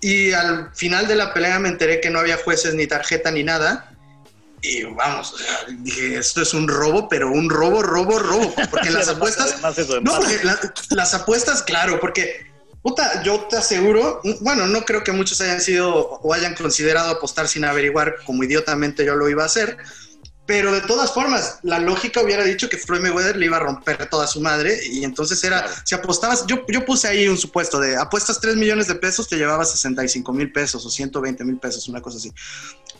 Y al final de la pelea me enteré que no había jueces ni tarjeta ni nada. Y vamos, o sea, dije, esto es un robo, pero un robo, robo, robo. Porque las apuestas, no, porque la- las apuestas, claro, porque, puta, yo te aseguro, bueno, no creo que muchos hayan sido o hayan considerado apostar sin averiguar como idiotamente yo lo iba a hacer, pero de todas formas, la lógica hubiera dicho que Floyd Mayweather le iba a romper toda su madre y entonces era, si apostabas, yo, yo puse ahí un supuesto de apuestas 3 millones de pesos, te llevabas 65 mil pesos o 120 mil pesos, una cosa así.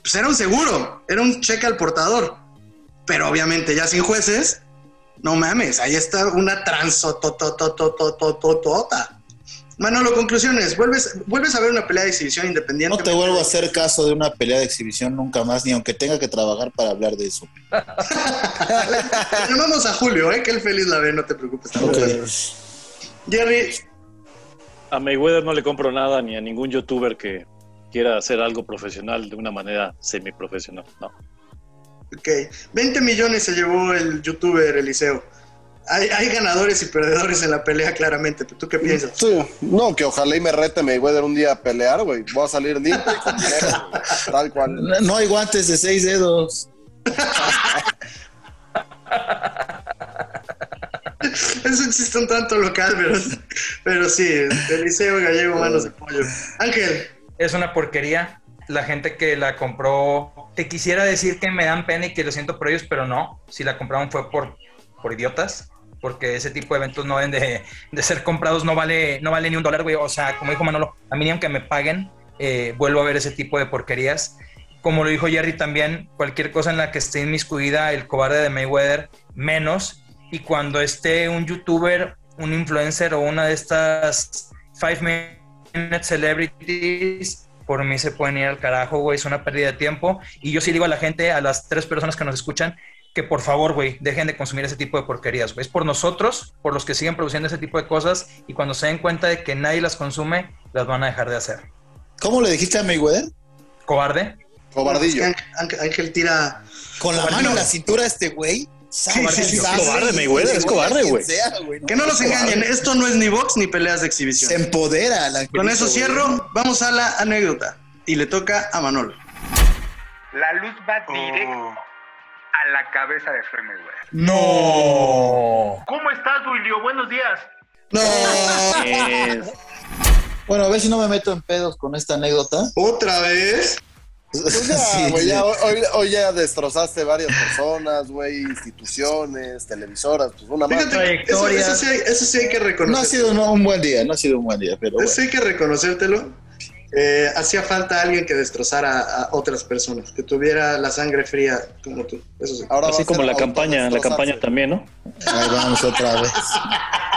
Pues era un seguro, era un cheque al portador, pero obviamente ya sin jueces, no mames, ahí está una transototototototota. Manolo, conclusiones. ¿Vuelves, ¿Vuelves a ver una pelea de exhibición independiente? No te vuelvo a hacer caso de una pelea de exhibición nunca más, ni aunque tenga que trabajar para hablar de eso. Llamamos a Julio, ¿eh? que él feliz la ve, no te preocupes. Jerry, A Mayweather no le compro nada ni a ningún youtuber que quiera hacer algo profesional de una manera semiprofesional. No. ok. 20 millones se llevó el youtuber Eliseo. Hay, hay ganadores y perdedores en la pelea, claramente. pero ¿Tú qué piensas? Sí, no, que ojalá y me rete Mayweather un día a pelear, güey. Voy a salir limpio y con dinero, güey. Tal cual. No, no hay guantes de seis dedos. Eso existe un tanto local, pero, pero sí, Eliseo Gallego, manos de pollo. Ángel, Es una porquería. La gente que la compró, te quisiera decir que me dan pena y que lo siento por ellos, pero no. Si la compraron fue por, por idiotas, porque ese tipo de eventos no deben de, de ser comprados, no vale, no vale ni un dólar, güey. O sea, como dijo Manolo, a mí aunque me paguen, eh, vuelvo a ver ese tipo de porquerías. Como lo dijo Jerry también, cualquier cosa en la que esté inmiscuida el cobarde de Mayweather, menos. Y cuando esté un youtuber, un influencer o una de estas Five Minute Celebrities, por mí se pueden ir al carajo, güey, es una pérdida de tiempo. Y yo sí digo a la gente, a las tres personas que nos escuchan, que por favor, güey, dejen de consumir ese tipo de porquerías, güey. Es por nosotros, por los que siguen produciendo ese tipo de cosas, y cuando se den cuenta de que nadie las consume, las van a dejar de hacer. ¿Cómo le dijiste a Mayweather? Cobarde. Cobardillo. Ángel, tira. Con la mano en la cintura a este güey. sí, sí, es cobarde, Mayweather, es cobarde, güey. Que no nos engañen, esto no es ni box ni peleas de exhibición. Se empodera. la Con eso cierro, vamos a la anécdota. Y le toca a Manolo. La luz va directo a la cabeza de Floyd Mayweather. No. ¿Cómo estás, Duilio? Buenos días. No, Bueno, a ver si no me meto en pedos con esta anécdota. otra vez. Pues ya, Sí, ya, hoy, hoy ya destrozaste varias personas, güey, instituciones, televisoras, pues una más. Eso, Trayectoria. eso sí, hay- eso sí hay que No ha reconocer. sido un, un buen día, no ha sido un buen día, pero bueno. Eso hay que reconocértelo. Eh, hacía falta alguien que destrozara a otras personas, que tuviera la sangre fría como tú. Eso sí. Ahora así como la campaña, la campaña también, ¿no? Ahí vamos otra vez.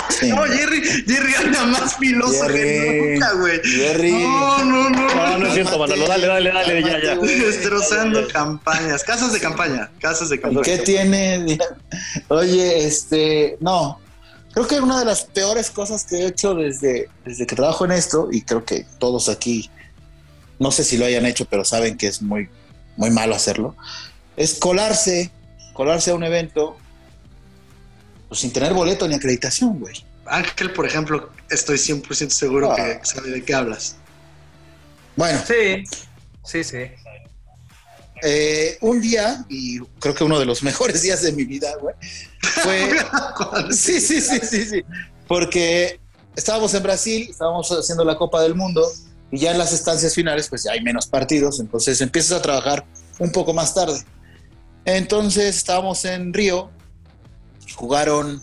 Sí. No, Jerry, Jerry anda más filoso que Jerry. nunca, güey. Jerry. No, no, no. No, no es cierto, Manolo, dale, dale, dale, ya, ya. Destrozando campañas, casas de campaña, casas de campaña. ¿Qué tiene? Oye, este, no. Creo que una de las peores cosas que he hecho desde, desde que trabajo en esto, y creo que todos aquí, no sé si lo hayan hecho, pero saben que es muy, muy malo hacerlo, es colarse, colarse a un evento pues, sin tener boleto ni acreditación, güey. Ángel, por ejemplo, estoy 100% seguro Ah. que sabe de qué hablas. Bueno, Sí, sí, sí. Eh, un día, y creo que uno de los mejores días de mi vida, güey, fue Sí, sí, sí, sí, sí. Porque estábamos en Brasil, estábamos haciendo la Copa del Mundo Y ya en las estancias finales, pues ya hay menos partidos, entonces empiezas a trabajar un poco más tarde. Entonces estábamos en Río, jugaron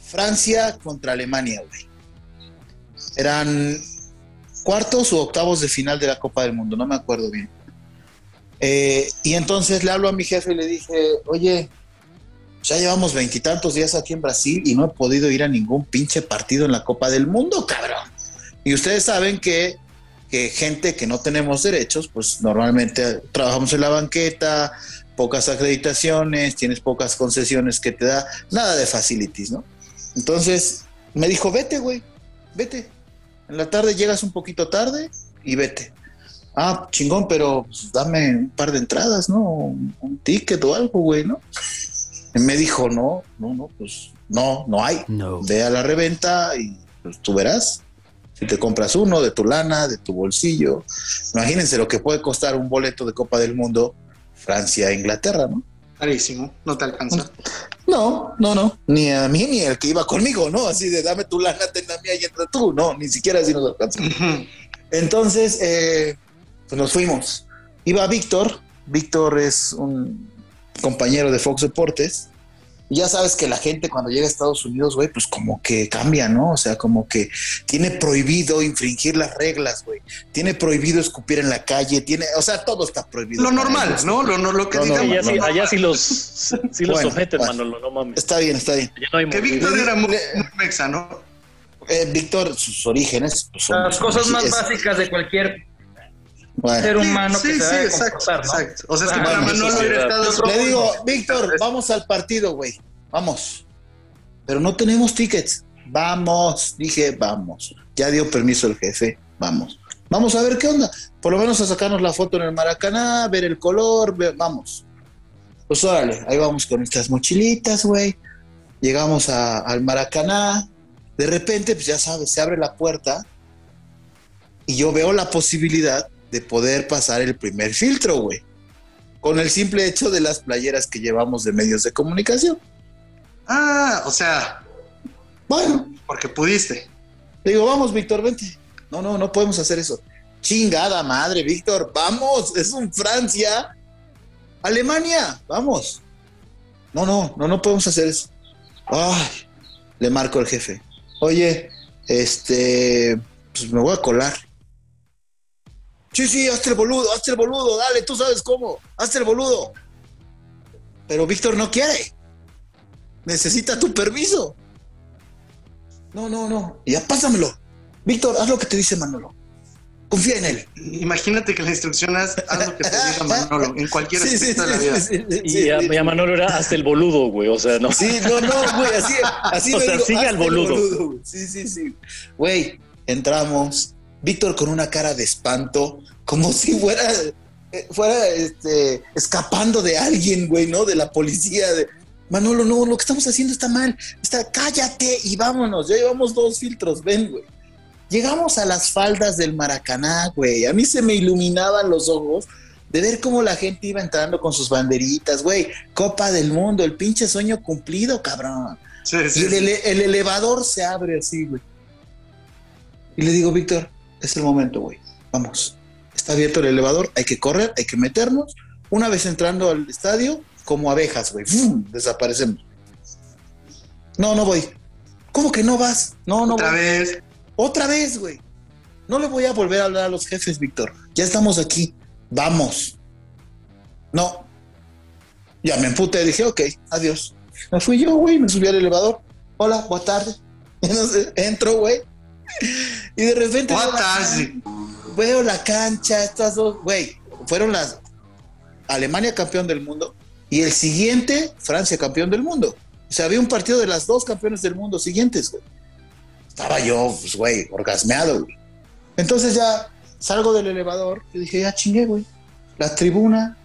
Francia contra Alemania, güey. Eran cuartos o octavos de final de la Copa del Mundo, no me acuerdo bien. Eh, y entonces le hablo a mi jefe y le dije, oye, ya llevamos veintitantos días aquí en Brasil y no he podido ir a ningún pinche partido en la Copa del Mundo, cabrón. Y ustedes saben que, que gente que no tenemos derechos, pues normalmente trabajamos en la banqueta, pocas acreditaciones, tienes pocas concesiones que te da, nada de facilities, ¿no? Entonces me dijo, vete, güey, vete. En la tarde llegas un poquito tarde y vete. Ah, chingón, pero dame un par de entradas, ¿no? Un, ticket o algo, güey, ¿no? Y me dijo, no, no, no, pues no, no hay. No. Ve a la reventa y pues, tú verás. Si te compras uno de tu lana, de tu bolsillo. Imagínense lo que puede costar un boleto de Copa del Mundo Francia Inglaterra, ¿no? Carísimo, no te alcanza. No, no, no. Ni a mí ni el que iba conmigo, ¿no? Así de dame tu lana, ten la mía y entra tú. No, ni siquiera así nos alcanzó. Entonces, eh, pues nos fuimos. Iba Víctor. Víctor es un compañero de Fox Deportes. Y ya sabes que la gente cuando llega a Estados Unidos, güey, pues como que cambia, ¿no? O sea, como que tiene prohibido infringir las reglas, güey. Tiene prohibido escupir en la calle, tiene, o sea, todo está prohibido. Lo normal, ellos. ¿no? Lo, no- lo que No, digamos. allá, sí, no, allá sí los, sí los Bueno, someten, bueno. Manolo, no mames. Está bien, está bien. No Que. Víctor era muy, mexa, ¿no? Eh, Víctor, sus orígenes pues, son. Las cosas más es- básicas de cualquier bueno. ser humano sí, que sí, se debe exacto, comportar, ¿no? exacto. O sea, es que para bueno, Manolo. Le digo, Víctor, vamos al partido, güey. Vamos. Pero no tenemos tickets. Vamos. Dije, vamos. Ya dio permiso el jefe. Vamos. Vamos a ver qué onda. Por lo menos a sacarnos la foto en el Maracaná, ver el color, ver- vamos. Pues órale, ahí vamos con nuestras mochilitas, güey. Llegamos a- al Maracaná. De repente, pues ya sabes, se abre la puerta y yo veo la posibilidad de poder pasar el primer filtro, güey con el simple hecho de las playeras que llevamos de medios de comunicación. Ah, o sea, Bueno, porque pudiste. le digo, vamos, Víctor, vente. No, no, no podemos hacer eso. Chingada madre, Víctor, vamos, es un Francia. Alemania, vamos. No, no, no, no podemos hacer eso. Ay, le marco al jefe. Oye, este, pues me voy a colar. Sí, sí, hazte el boludo, hazte el boludo, dale, tú sabes cómo, hazte el boludo. Pero Víctor no quiere. Necesita tu permiso. No, no, no. Ya pásamelo. Víctor, haz lo que te dice Manolo. Confía en él. Imagínate que la instrucción es haz lo que te diga Manolo en cualquier Sí, sí, aspecto de la sí, vida. sí, sí, Y a, sí. y a Manolo era hasta el boludo, güey. O sea, no. Sí, no, no, güey, así, así O sea, digo, sigue al boludo. Sí, sí, sí. Güey, entramos. Víctor con una cara de espanto, como si fuera, eh, fuera este, escapando de alguien, güey, ¿no? De la policía. De, Manolo, no, lo que estamos haciendo está mal. Está, cállate y vámonos. Ya llevamos dos filtros, ven, güey. Llegamos a las faldas del Maracaná, güey. A mí se me iluminaban los ojos de ver cómo la gente iba entrando con sus banderitas, güey. Copa del Mundo, el pinche sueño cumplido, cabrón. Sí, sí, Y el, ele- el elevador se abre así, güey. Y le digo, Víctor, es el momento, güey. Vamos. Está abierto el elevador, hay que correr, hay que meternos. Una vez entrando al estadio, como abejas, güey. Desaparecemos. No, no voy. ¿Cómo que no vas? No, no Otra voy. vez. Otra vez, güey. No le voy a volver a hablar a los jefes, Víctor. Ya estamos aquí. Vamos. No. Ya me emputé. Dije, ok, adiós. Me fui yo, güey. Me subí al elevador. Hola, buena tarde. Sé, entro, güey. Y de repente does it? Veo la cancha, estas dos, güey. Fueron las Alemania campeón del mundo y el siguiente Francia campeón del mundo. O sea, había un partido de las dos campeones del mundo siguientes, güey. Estaba yo, pues, güey, orgasmeado, güey. Entonces ya salgo del elevador y dije, ya chingué, güey. La tribuna,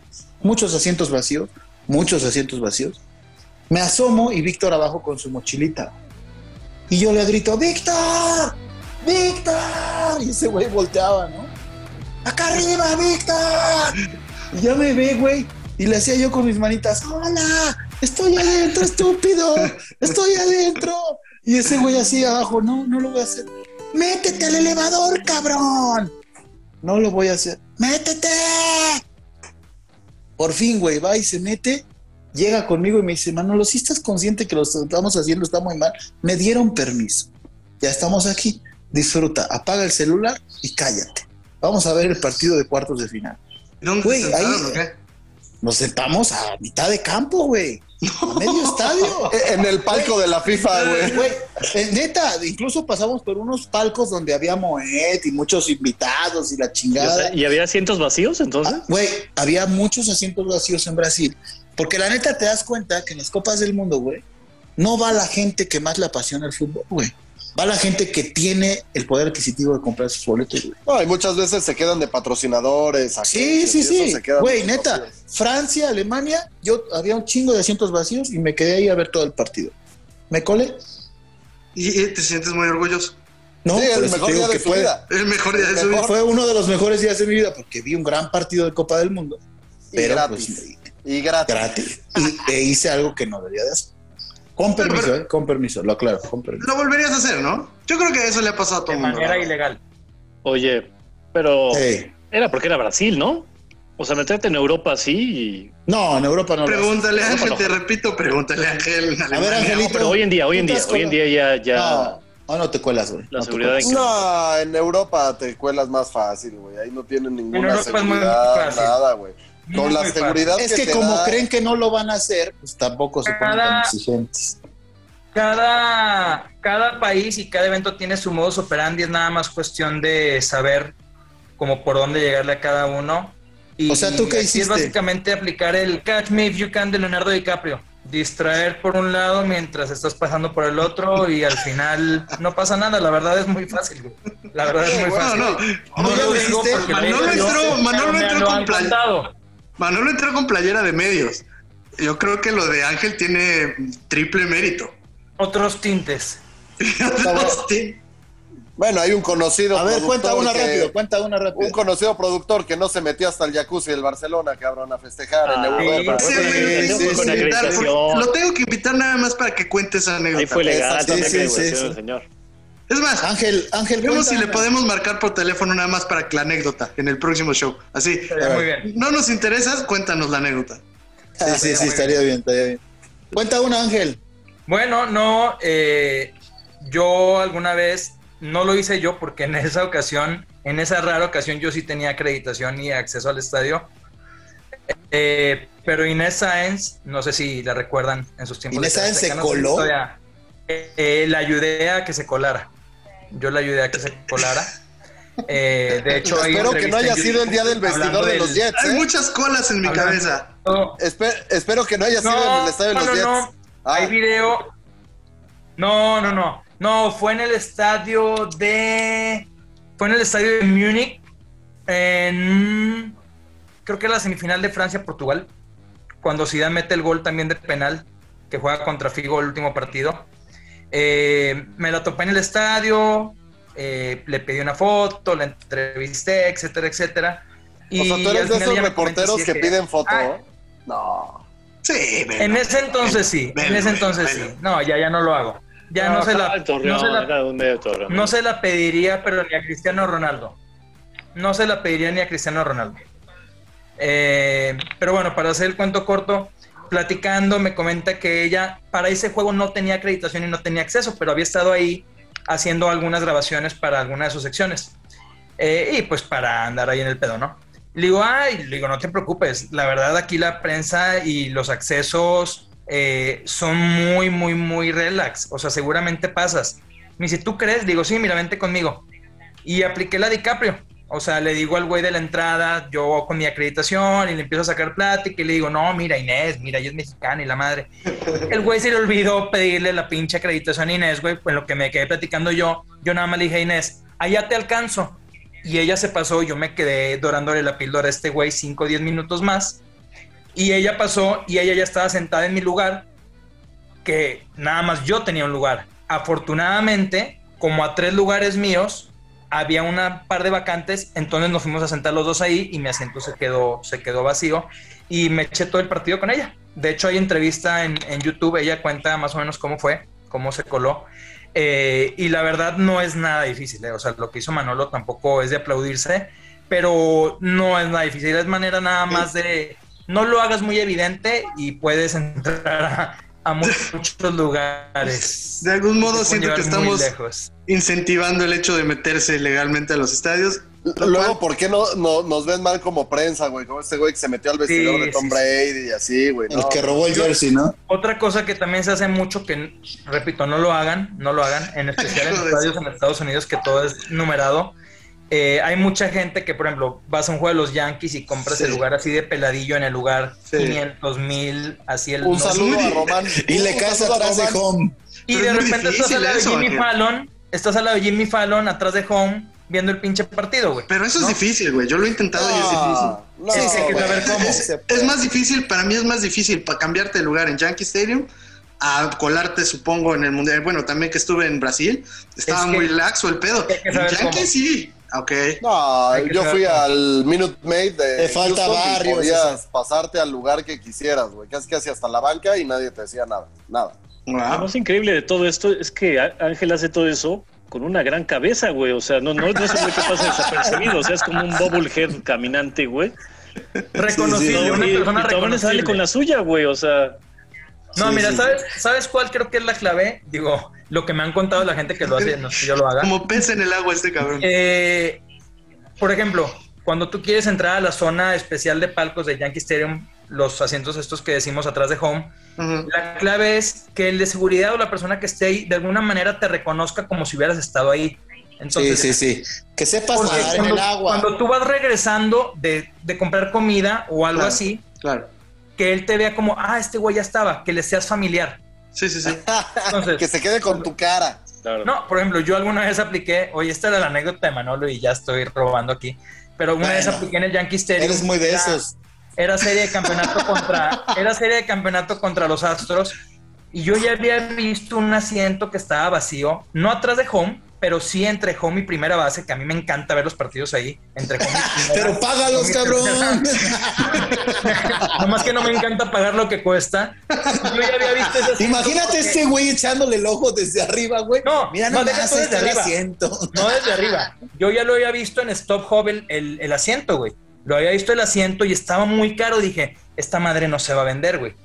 muchos asientos vacíos, muchos asientos vacíos. Me asomo y Víctor abajo con su mochilita. Y yo le grito, ¡Víctor! ¡Víctor! Y ese güey volteaba, ¿no? ¡Acá arriba, Víctor! Y ya me ve, güey. Y le hacía yo con mis manitas, ¡Hola! ¡Estoy adentro, estúpido! ¡Estoy adentro! Y ese güey así abajo, no, no lo voy a hacer. métete al elevador, cabrón. No lo voy a hacer. Métete. Por fin, güey, va y se mete, llega conmigo y me dice, Manolo, si estás consciente que lo estamos haciendo está muy mal, me dieron permiso. Ya estamos aquí. Disfruta, apaga el celular y cállate. Vamos a ver el partido de cuartos de final. ¿Dónde Güey, se ahí- o qué? Nos sentamos a mitad de campo, güey. A medio estadio. En el palco de la FIFA, güey. Güey, eh, neta, incluso pasamos por unos palcos donde había Moet y muchos invitados y la Y, o chingada. sea, ¿y había asientos vacíos entonces? Ah, Güey, había muchos asientos vacíos en Brasil. Porque la neta te das cuenta que en las Copas del Mundo, güey, no va la gente que más le apasiona el fútbol, güey. Va la gente que tiene el poder adquisitivo de comprar sus boletos, güey. No, y muchas veces se quedan de patrocinadores. Sí, sí, sí. Güey, neta. Francia, Alemania, yo había un chingo de asientos vacíos y me quedé ahí a ver todo el partido. ¿Me colé? Y, y te sientes muy orgulloso. No, sí, el mejor día de que su fue- vida. El mejor día de su vida. Fue uno de los mejores días de mi vida porque vi un gran partido de Copa del Mundo. Y Pero gratis. pues, Y gratis. gratis. Y e hice algo que no debía de hacer. Con permiso, ¿eh? Con permiso, lo aclaro, con permiso. Lo volverías a hacer, ¿no? Yo creo que eso le ha pasado a todo De el mundo. manera ¿no? ilegal. Oye, pero Ey. era porque era Brasil, ¿no? O sea, meterte en Europa así y... No, en Europa no. Pregúntale, Ángel, no. te repito, pregúntale, Ángel. A ver. Angelito. No, pero hoy en día, hoy en ¿Tú te día, hoy en día ya, ya No, no, no te cuelas, güey. la No seguridad en No, en Europa te cuelas más fácil, güey. Ahí no tienen ninguna Europa es muy seguridad, fácil. nada, güey. Con Muy la fácil. seguridad Es que como da- creen que no lo van a hacer, pues tampoco se ponen tan exigentes. Cada, cada país y cada evento tiene su modus operandi, es nada más cuestión de saber como por dónde llegarle a cada uno. Y O sea, ¿tú qué hiciste? Es básicamente aplicar el Catch Me If You Can de Leonardo DiCaprio. Distraer por un lado mientras estás pasando por el otro y al final no pasa nada. La verdad es muy fácil. güey. La verdad es muy Bueno, fácil. no. No ¿Tú ya lo lo Manolo entró- Manolo entró con. Manolo entró con playera de medios. Yo creo que lo de Ángel tiene triple mérito. Otros tintes. Sí. Bueno, hay un conocido A ver, cuenta una que- rápido, cuenta una rápido. Un conocido productor que no se metió hasta el jacuzzi del Barcelona, cabrón, a festejar en Ah, Europa. Sí, Sí, sí, lo sí, tengo con que invitar, acreditación. Lo tengo que invitar nada más para que cuente esa anécdota. Ahí fue legal sí, la sí, sí. del señor. Es más, Ángel, Ángel, vemos si le podemos marcar por teléfono nada más para que la anécdota en el próximo show. Así. Muy bien. No nos interesas, cuéntanos la anécdota. Sí, sí, sí, estaría bien, estaría bien. Cuenta una, Ángel. Bueno, no, eh, yo alguna vez no lo hice yo porque en esa ocasión, en esa rara ocasión, yo sí tenía acreditación y acceso al estadio. Eh, pero Inés Sáenz, no sé si la recuerdan en sus tiempos. ¿Inés de Sáenz se coló? Eh, eh, la ayudé a que se colara. Yo la ayudé a que se colara. Eh, de hecho, hay Espero que no haya sido el día del vestidor de los Jets, Hay ¿eh? muchas colas en mi Hablando- cabeza. Espe- espero que no haya sido en el estadio de los no, Jets. no. Ah, Hay video. No, no, no. No, fue en el estadio de. Fue en el estadio de Múnich. En. Creo que la semifinal de Francia-Portugal. Cuando Zidane mete el gol también de penal. Que juega contra Figo el último partido. Eh, me la topé en el estadio. eh, le pedí una foto, la entrevisté, etcétera, etcétera. o sea, tú eres de esos reporteros que de piden foto. "Ay, ¿eh? No. Sí, ven. en ese entonces sí, en ese entonces sí. No, ya, ya no lo hago. Ya no, se la, Torreón, no, se la, no se la pediría, pero ni a Cristiano Ronaldo. No se la pediría ni a Cristiano Ronaldo. Eh, pero bueno, para hacer el cuento corto, platicando, me comenta que ella para ese juego no tenía acreditación y no tenía acceso, pero había estado ahí haciendo algunas grabaciones para alguna de sus secciones. Eh, y pues para andar ahí en el pedo, ¿no? Le digo, ay, le digo, no te preocupes, la verdad aquí la prensa y los accesos eh, son muy, muy, muy relax, o sea, seguramente pasas. Me dice, ¿tú crees? Digo, sí, mira, vente conmigo. Y apliqué la DiCaprio. O sea, le digo al güey de la entrada, yo con mi acreditación, y le empiezo a sacar plática y le digo, no, mira, Inés, mira, ella es mexicana y la madre. El güey se le olvidó pedirle la pinche acreditación a Inés, güey, pues lo que me quedé platicando yo, yo nada más le dije a Inés, allá te alcanzo. Y ella se pasó, yo me quedé dorándole la píldora a este güey 5 o 10 minutos más. Y ella pasó y ella ya estaba sentada en mi lugar, que nada más yo tenía un lugar. Afortunadamente, como a tres lugares míos, había una par de vacantes, entonces nos fuimos a sentar los dos ahí y mi asiento se quedó, se quedó vacío y me eché todo el partido con ella. De hecho, hay entrevista en, en YouTube, ella cuenta más o menos cómo fue, cómo se coló. Eh, y la verdad no es nada difícil, ¿eh? o sea, lo que hizo Manolo tampoco es de aplaudirse, pero no es nada difícil, es manera nada más de no lo hagas muy evidente y puedes entrar a, a muchos lugares. De algún modo siento que estamos lejos. incentivando el hecho de meterse legalmente a los estadios. Luego, ¿por qué no, no- nos ven mal como prensa, güey? Como este güey que se metió al vestidor Sí, de Tom sí, Brady y así, güey. El no. que robó el jersey, ¿no? Otra cosa que también se hace mucho, que repito, no lo hagan, no lo hagan, en especial en Joder. estadios en Estados Unidos, que todo es numerado. Eh, hay mucha gente que, por ejemplo, vas a un juego de los Yankees y compras Sí. el lugar así de peladillo en el lugar Sí. 500 mil, así el Un no- saludo a Román. Y le caes atrás de home. Y Pero de es repente estás al lado de Jimmy Ángel. Fallon, estás al lado de Jimmy Fallon atrás de home viendo el pinche partido, güey. Pero eso es ¿no? difícil, güey. Yo lo he intentado y es difícil. No, no, Sí, sí, hay que güey. saber cómo. Es puede. más difícil, para mí es más difícil para cambiarte de lugar en Yankee Stadium a colarte, supongo, en el Mundial. Bueno, también que estuve en Brasil, estaba Es que- muy laxo el pedo. En Yankee cómo. sí. Ok. No, Hay yo fui al Minute Maid de Te falta Houston y barrios, podías pasarte al lugar que quisieras, güey. Casi casi hasta la banca y nadie te decía nada. Nada. Lo más increíble de todo esto es que Ángel hace todo eso con una gran cabeza, güey. O sea, no, no, no es un güey que pasa desapercibido. O sea, es como un bobblehead caminante, güey. Reconocible, Y, una y, persona y sale con la suya, güey. O sea, No, Sí, mira, sí, ¿sabes, ¿sabes cuál creo que es la clave? Digo, lo que me han contado la gente que lo hace, no sé si yo lo haga. Como pez en el agua este cabrón. Eh, por ejemplo, cuando tú quieres entrar a la zona especial de palcos de Yankee Stadium, los asientos estos que decimos atrás de home, la clave es que el de seguridad o la persona que esté ahí de alguna manera te reconozca como si hubieras estado ahí. Sí, Entonces, sí, sí. Que sepas nadar en cuando, el agua. cuando tú vas regresando de, de comprar comida o algo Claro. así, Claro. Que él te vea como, ah, este güey ya estaba, que le seas familiar. Sí, sí, sí. Entonces, Que se quede con tu cara. claro. No, por ejemplo, yo alguna vez apliqué, oye, esta era la anécdota de Manolo y ya estoy robando aquí, pero una vez Bueno, apliqué en el Yankee Stadium. Eres muy de Era- esos. Era serie de campeonato contra, era serie de campeonato contra los Astros y yo ya había visto un asiento que estaba vacío, no atrás de home, pero sí entre home y primera base, que a mí me encanta ver los partidos ahí, entre. Pero págalos, cabrón. Nomás que no me encanta pagar lo que cuesta. Yo ya había visto Imagínate este güey echándole el ojo desde arriba, güey. No, Mira no, deja este desde el arriba. asiento. No desde arriba. Yo ya lo había visto en Stop Hub el, el- el asiento, güey. Lo había visto el asiento y estaba muy caro. Dije, esta madre no se va a vender, güey.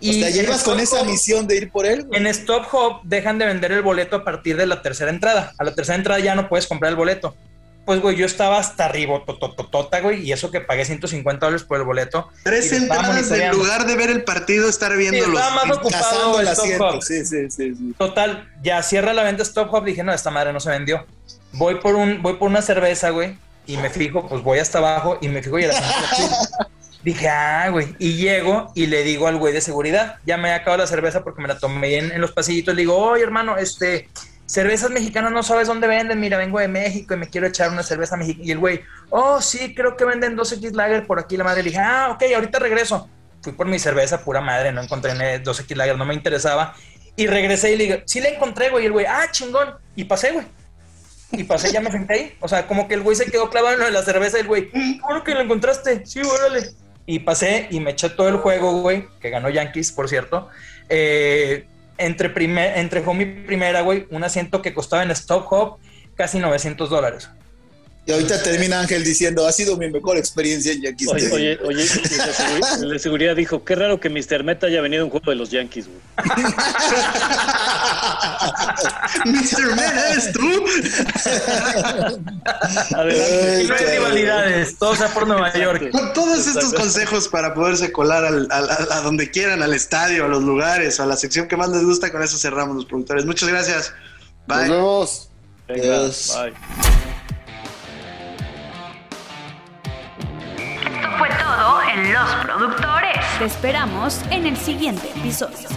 O sea, con esa misión de ir por él, güey. En Stop Hub dejan de vender el boleto a partir de la tercera entrada. A la tercera entrada ya no puedes comprar el boleto. Pues, güey, yo estaba hasta arriba, totototota, güey, y eso que pagué 150 dólares por el boleto. Tres Y entradas en lugar de ver el partido, estar Sí, viendo los. estaba más ocupado el Stop. Hub. Sí, sí, sí, sí. Total, ya cierra la venta Stop Hub. Dije, no, esta madre no se vendió. Voy por un, voy por una cerveza, güey, y me fijo, pues voy hasta abajo y me fijo y azul. Dije, ah, güey. Y llego y le digo al güey de seguridad, ya me he acabado la cerveza porque me la tomé en, en los pasillitos. Le digo, oye, hermano, este, cervezas mexicanas no sabes dónde venden. Mira, vengo de México y me quiero echar una cerveza mexicana. Y el güey, oh, sí, creo que venden 2X Lager por aquí. La madre le dije, ah, ok, ahorita regreso. Fui por mi cerveza, pura madre, no encontré 2X Lager, no me interesaba. Y regresé y le digo, sí la encontré, güey. Y el güey, ah, chingón. Y pasé, güey. Y pasé, ya me senté ahí. O sea, como que el güey se quedó clavado en lo de la cerveza y el güey, ¿cómo que lo encontraste? Sí, órale. Y pasé y me eché todo el juego, güey, que ganó Yankees, por cierto. Eh, entre, primer, y primera, güey, un asiento que costaba en Stop Hop casi 900 dólares. Y ahorita termina Ángel diciendo, ha sido mi mejor experiencia en Yankees. Oye, Stadium". oye, oye, el de, seguri- el de seguridad dijo, qué raro que Mr. Meta haya venido a un juego de los Yankees, güey. Mr. Man, ¿eres tú? Adelante. No hay rivalidades, todo sea por Nueva York. Con todos estos consejos para poderse colar al- al- al- a donde quieran, al estadio, a los lugares, a la sección que más les gusta, con eso cerramos los productores. Muchas gracias. Nos Bye. vemos. Venga, bye. Todo en Los Productores. Te esperamos en el siguiente episodio.